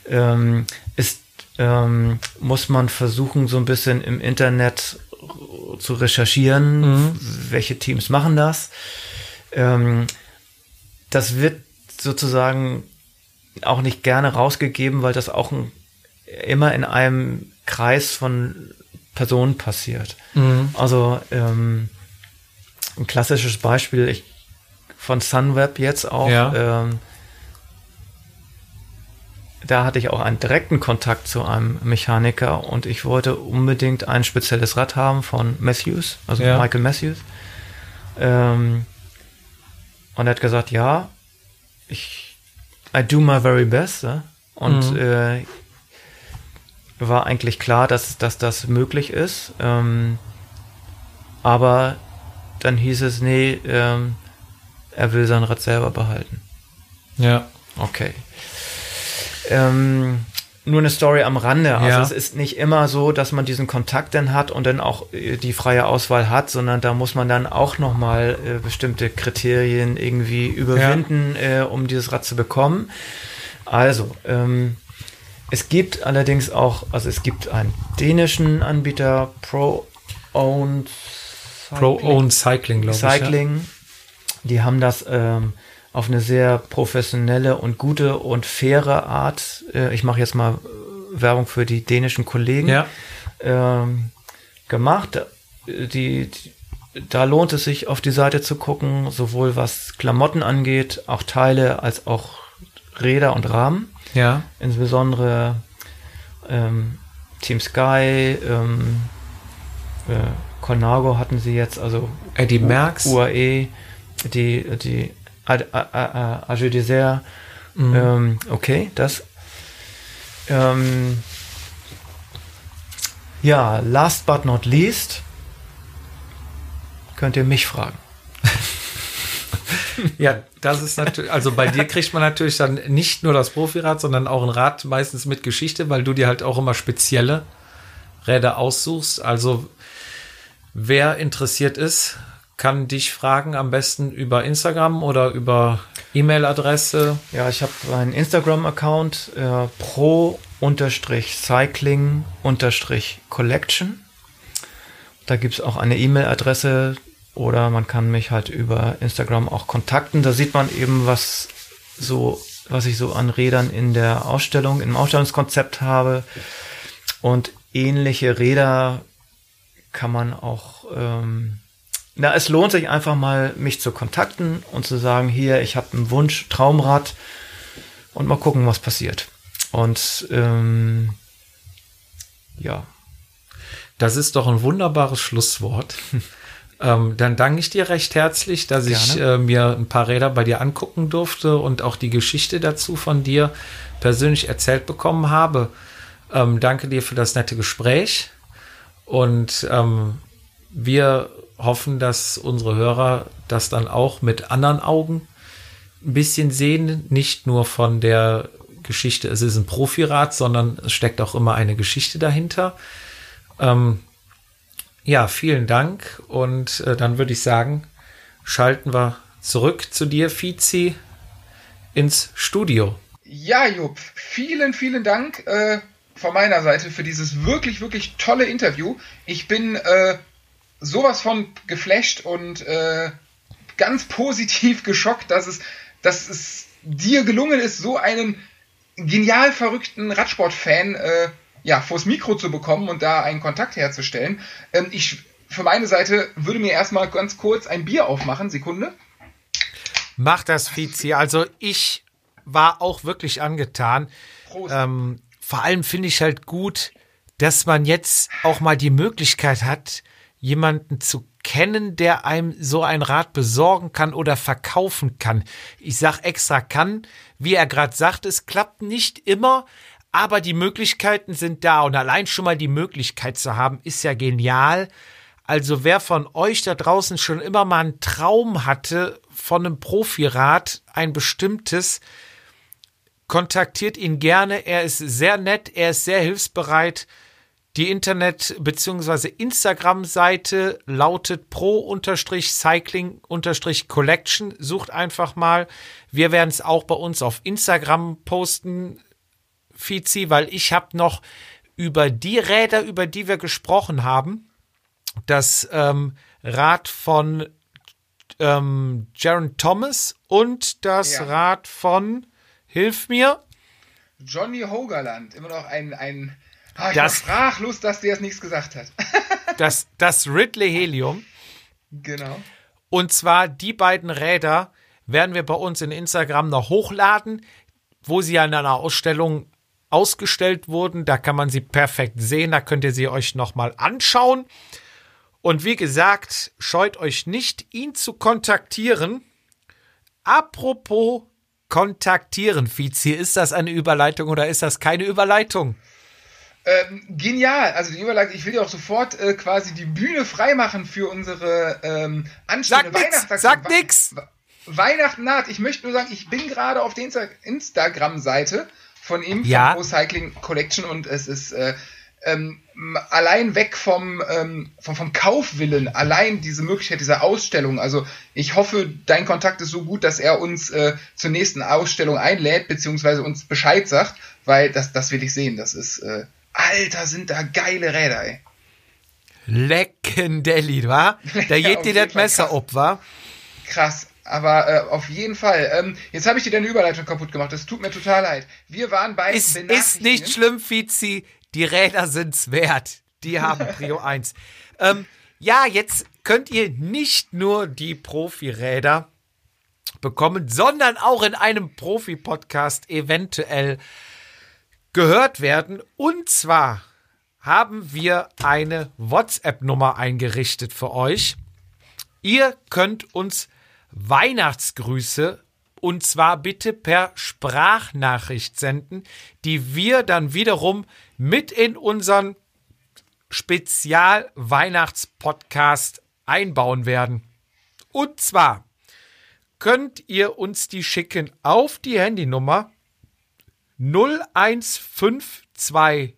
Ähm, ist, ähm, muss man versuchen, so ein bisschen im Internet zu recherchieren, mhm. welche Teams machen das. Ähm, das wird sozusagen auch nicht gerne rausgegeben, weil das auch ein, immer in einem Kreis von Personen passiert. Mhm. Also ähm, ein klassisches Beispiel ich, von Sunweb jetzt auch. Ja. Ähm, da hatte ich auch einen direkten Kontakt zu einem Mechaniker und ich wollte unbedingt ein spezielles Rad haben von Matthews, also ja. Michael Matthews. Ähm, und er hat gesagt, ja, ich I do my very best. Ja? Und mhm. äh, war eigentlich klar, dass, dass das möglich ist. Ähm, aber dann hieß es, nee, ähm, er will sein Rad selber behalten. Ja. Okay. Ähm, nur eine Story am Rande. Also ja. es ist nicht immer so, dass man diesen Kontakt dann hat und dann auch äh, die freie Auswahl hat, sondern da muss man dann auch nochmal äh, bestimmte Kriterien irgendwie überwinden, ja. äh, um dieses Rad zu bekommen. Also, ähm, es gibt allerdings auch, also es gibt einen dänischen Anbieter, Pro-Owned Pro-Owned Cycling, glaube ich. Cycling. Ja. Die haben das ähm, auf eine sehr professionelle und gute und faire Art. Äh, ich mache jetzt mal äh, Werbung für die dänischen Kollegen. Ja. Ähm, gemacht. Die, die, da lohnt es sich, auf die Seite zu gucken, sowohl was Klamotten angeht, auch Teile, als auch Räder und Rahmen. Ja. Insbesondere ähm, Team Sky, ähm, äh, Colnago hatten sie jetzt, also Eddie Merckx, UAE, die, die Dessert, mhm. ähm, okay, das. Ähm, ja, last but not least, könnt ihr mich fragen. (laughs) ja, das ist natürlich, also bei dir kriegt man natürlich dann nicht nur das Profirad, sondern auch ein Rad meistens mit Geschichte, weil du dir halt auch immer spezielle Räder aussuchst. Also wer interessiert ist, kann dich fragen, am besten über Instagram oder über E-Mail-Adresse. Ja, ich habe einen Instagram-Account äh, pro-cycling-collection. Da gibt es auch eine E-Mail-Adresse, oder man kann mich halt über Instagram auch kontakten. Da sieht man eben, was so, was ich so an Rädern in der Ausstellung, im Ausstellungskonzept habe. Und ähnliche Räder kann man auch, ähm, na, es lohnt sich einfach mal, mich zu kontakten und zu sagen, hier, ich habe einen Wunsch, Traumrad und mal gucken, was passiert. Und ähm, ja. Das ist doch ein wunderbares Schlusswort. (laughs) Ähm, dann danke ich dir recht herzlich, dass Gerne. ich äh, mir ein paar Räder bei dir angucken durfte und auch die Geschichte dazu von dir persönlich erzählt bekommen habe. Ähm, danke dir für das nette Gespräch und ähm, wir hoffen, dass unsere Hörer das dann auch mit anderen Augen ein bisschen sehen, nicht nur von der Geschichte, es ist ein Profirad, sondern es steckt auch immer eine Geschichte dahinter. Ähm, ja, vielen Dank. Und äh, dann würde ich sagen, schalten wir zurück zu dir, Fizi, ins Studio. Ja, Jupp, vielen, vielen Dank äh, von meiner Seite für dieses wirklich, wirklich tolle Interview. Ich bin äh, sowas von geflasht und äh, ganz positiv (laughs) geschockt, dass es, dass es dir gelungen ist, so einen genial verrückten Radsportfan äh, ja, vors Mikro zu bekommen und da einen Kontakt herzustellen. Ähm, ich für meine Seite würde mir erstmal ganz kurz ein Bier aufmachen. Sekunde. Mach das, Fizi. Also ich war auch wirklich angetan. Ähm, vor allem finde ich halt gut, dass man jetzt auch mal die Möglichkeit hat, jemanden zu kennen, der einem so ein Rad besorgen kann oder verkaufen kann. Ich sag extra kann, wie er gerade sagt, es klappt nicht immer, aber die Möglichkeiten sind da und allein schon mal die Möglichkeit zu haben, ist ja genial. Also wer von euch da draußen schon immer mal einen Traum hatte von einem Profirad, ein bestimmtes, kontaktiert ihn gerne. Er ist sehr nett, er ist sehr hilfsbereit. Die Internet- bzw. Instagram-Seite lautet pro-cycling-collection. Sucht einfach mal. Wir werden es auch bei uns auf Instagram posten, Fizi, weil ich habe noch über die Räder, über die wir gesprochen haben, das ähm, Rad von ähm, Jaron Thomas und das ja. Rad von, hilf mir. Johnny Hogerland, immer noch ein, ein Ah, ich das, war sprachlos, dass der es nichts gesagt hat. (laughs) das, das Ridley Helium. Genau. Und zwar die beiden Räder werden wir bei uns in Instagram noch hochladen, wo sie an einer Ausstellung ausgestellt wurden. Da kann man sie perfekt sehen. Da könnt ihr sie euch nochmal anschauen. Und wie gesagt, scheut euch nicht, ihn zu kontaktieren. Apropos kontaktieren, Fizi, ist das eine Überleitung oder ist das keine Überleitung? Ähm, genial. Also die Überleitung, ich will dir auch sofort äh, quasi die Bühne freimachen für unsere ähm, anstehende Weihnachtsaktion. Sag nix! Weihnachten naht. Ich möchte nur sagen, ich bin gerade auf der Insta Instagram-Seite von ihm, ja. von Cycling Collection und es ist äh, ähm, allein weg vom, ähm, vom, vom Kaufwillen, allein diese Möglichkeit dieser Ausstellung. Also ich hoffe, dein Kontakt ist so gut, dass er uns äh, zur nächsten Ausstellung einlädt, beziehungsweise uns Bescheid sagt, weil das, das will ich sehen. Das ist äh, Alter, sind da geile Räder, ey. Lecken Delhi, wa? (laughs) Da ja, geht dir das Messer ob, wa? Krass, aber äh, auf jeden Fall. Ähm, jetzt habe ich dir deine Überleitung kaputt gemacht. Das tut mir total leid. Wir waren bei Ist, ist nicht schlimm, Fizi. Die Räder sind's wert. Die haben Prio (laughs) 1. Ähm, ja, jetzt könnt ihr nicht nur die Profi-Räder bekommen, sondern auch in einem Profi-Podcast eventuell gehört werden. Und zwar haben wir eine WhatsApp-Nummer eingerichtet für euch. Ihr könnt uns Weihnachtsgrüße und zwar bitte per Sprachnachricht senden, die wir dann wiederum mit in unseren Spezial-Weihnachtspodcast einbauen werden. Und zwar könnt ihr uns die schicken auf die Handynummer 01520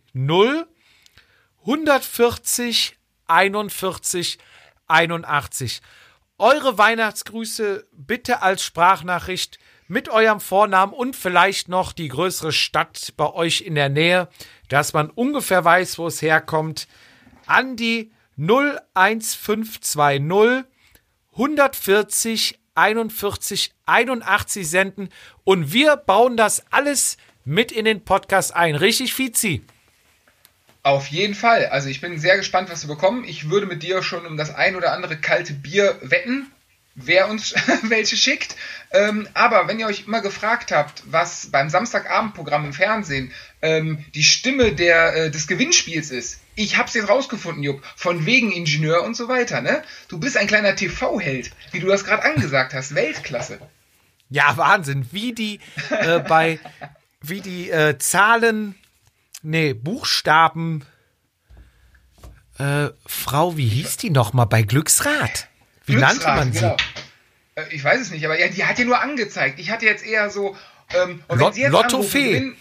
140 41 81. Eure Weihnachtsgrüße bitte als Sprachnachricht mit eurem Vornamen und vielleicht noch die größere Stadt bei euch in der Nähe, dass man ungefähr weiß, wo es herkommt, an die 01520 140 41 81 senden und wir bauen das alles mit in den Podcast ein. Richtig, Fizi? Auf jeden Fall. Also ich bin sehr gespannt, was wir bekommen. Ich würde mit dir schon um das ein oder andere kalte Bier wetten, wer uns (laughs) welche schickt. Ähm, aber wenn ihr euch immer gefragt habt, was beim Samstagabendprogramm im Fernsehen ähm, die Stimme der, äh, des Gewinnspiels ist, ich hab's jetzt rausgefunden, Jupp, von wegen Ingenieur und so weiter, ne? Du bist ein kleiner TV-Held, wie du das gerade angesagt hast. Weltklasse. Ja, Wahnsinn. Wie die äh, bei wie die äh, Zahlen, nee, Buchstaben, äh, Frau, wie hieß die nochmal bei Glücksrad? Wie Glücksrad, nannte man sie? Genau. Äh, ich weiß es nicht, aber ja, die hat ja nur angezeigt. Ich hatte jetzt eher so. Ähm, Lot Lotto Fee.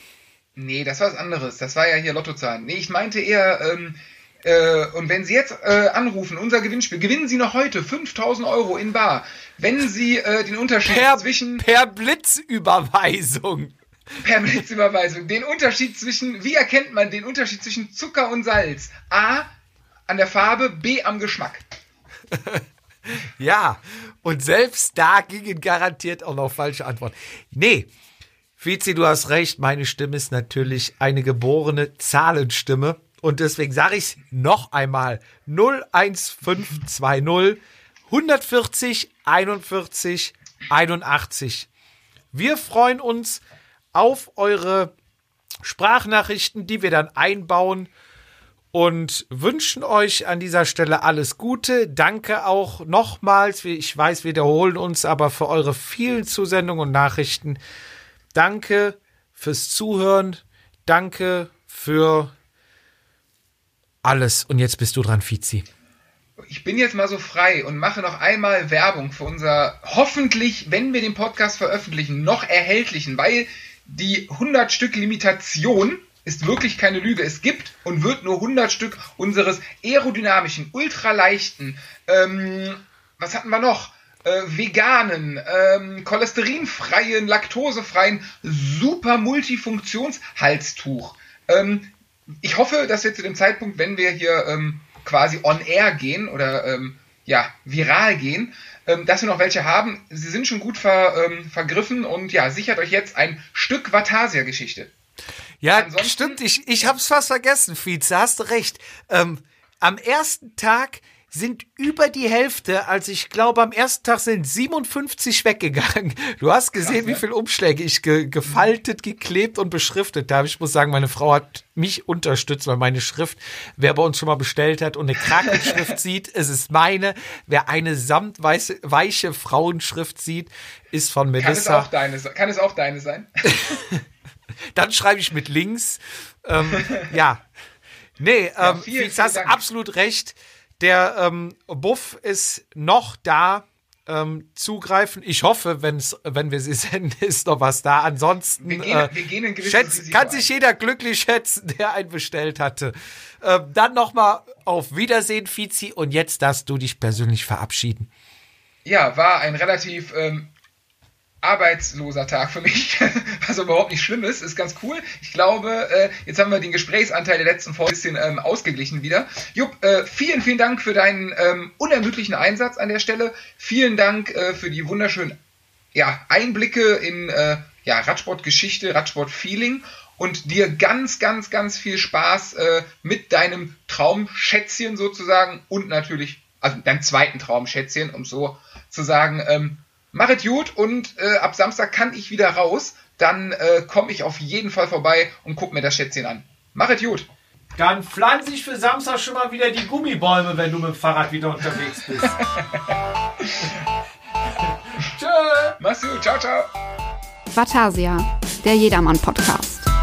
Nee, das war was anderes. Das war ja hier Lottozahlen. Nee, ich meinte eher, ähm, äh, und wenn Sie jetzt äh, anrufen, unser Gewinnspiel, gewinnen Sie noch heute 5000 Euro in Bar. Wenn Sie äh, den Unterschied per, zwischen. Per Blitzüberweisung. Permanenzüberweisung. Den Unterschied zwischen, wie erkennt man den Unterschied zwischen Zucker und Salz? A, an der Farbe, B, am Geschmack. (laughs) ja, und selbst da gingen garantiert auch noch falsche Antworten. Nee, Fizi, du hast recht, meine Stimme ist natürlich eine geborene Zahlenstimme. Und deswegen sage ich es noch einmal. 01520 140 41 81. Wir freuen uns auf eure Sprachnachrichten, die wir dann einbauen und wünschen euch an dieser Stelle alles Gute. Danke auch nochmals, ich weiß, wir wiederholen uns, aber für eure vielen Zusendungen und Nachrichten. Danke fürs Zuhören. Danke für alles. Und jetzt bist du dran, Fizi. Ich bin jetzt mal so frei und mache noch einmal Werbung für unser hoffentlich, wenn wir den Podcast veröffentlichen, noch erhältlichen, weil die 100 Stück Limitation ist wirklich keine Lüge. Es gibt und wird nur 100 Stück unseres aerodynamischen, ultraleichten, ähm, was hatten wir noch? Äh, veganen, ähm, cholesterinfreien, laktosefreien, super Multifunktionshalstuch. Ähm, ich hoffe, dass wir zu dem Zeitpunkt, wenn wir hier ähm, quasi on air gehen oder ähm, ja, viral gehen, dass wir noch welche haben. Sie sind schon gut ver, ähm, vergriffen und ja, sichert euch jetzt ein Stück Vatasia-Geschichte. Ja, Ansonsten, stimmt. Ich, ich hab's fast vergessen, Fietz. Hast du recht. Ähm, am ersten Tag sind über die Hälfte, also ich glaube, am ersten Tag sind 57 weggegangen. Du hast gesehen, Krass, wie viele Umschläge ich ge gefaltet, geklebt und beschriftet habe. Ich muss sagen, meine Frau hat mich unterstützt, weil meine Schrift, wer bei uns schon mal bestellt hat und eine Krakenschrift (laughs) sieht, es ist meine. Wer eine samtweiche weiche Frauenschrift sieht, ist von Melissa. Kann es auch deine, kann es auch deine sein? (laughs) Dann schreibe ich mit links. Ähm, ja. Nee, ähm, ja, vielen, vielen hast absolut recht. Der ähm, Buff ist noch da. Ähm, zugreifen. Ich hoffe, wenn's, wenn wir sie (laughs) senden, ist noch was da. Ansonsten wir gehen, äh, wir gehen schätz, kann sich jeder glücklich schätzen, (laughs) der einen bestellt hatte. Ähm, dann nochmal auf Wiedersehen, Fizi. Und jetzt darfst du dich persönlich verabschieden. Ja, war ein relativ ähm, arbeitsloser Tag für mich, (laughs) was überhaupt nicht schlimm ist, ist ganz cool. Ich glaube, äh, jetzt haben wir den Gesprächsanteil der letzten Folge ein bisschen ähm, ausgeglichen wieder. Jupp, äh, vielen, vielen Dank für deinen ähm, unermüdlichen Einsatz an der Stelle. Vielen Dank äh, für die wunderschönen ja, Einblicke in äh, ja, Radsport-Geschichte, Radsport-Feeling und dir ganz, ganz, ganz viel Spaß äh, mit deinem Traumschätzchen sozusagen und natürlich, also deinem zweiten Traumschätzchen, um so zu sagen, ähm, Machet gut und äh, ab Samstag kann ich wieder raus. Dann äh, komme ich auf jeden Fall vorbei und guck mir das Schätzchen an. Machet gut. Dann pflanze ich für Samstag schon mal wieder die Gummibäume, wenn du mit dem Fahrrad wieder unterwegs bist. (laughs) Tschö. Mach's gut. Ciao, ciao. Vatasia, der Jedermann-Podcast.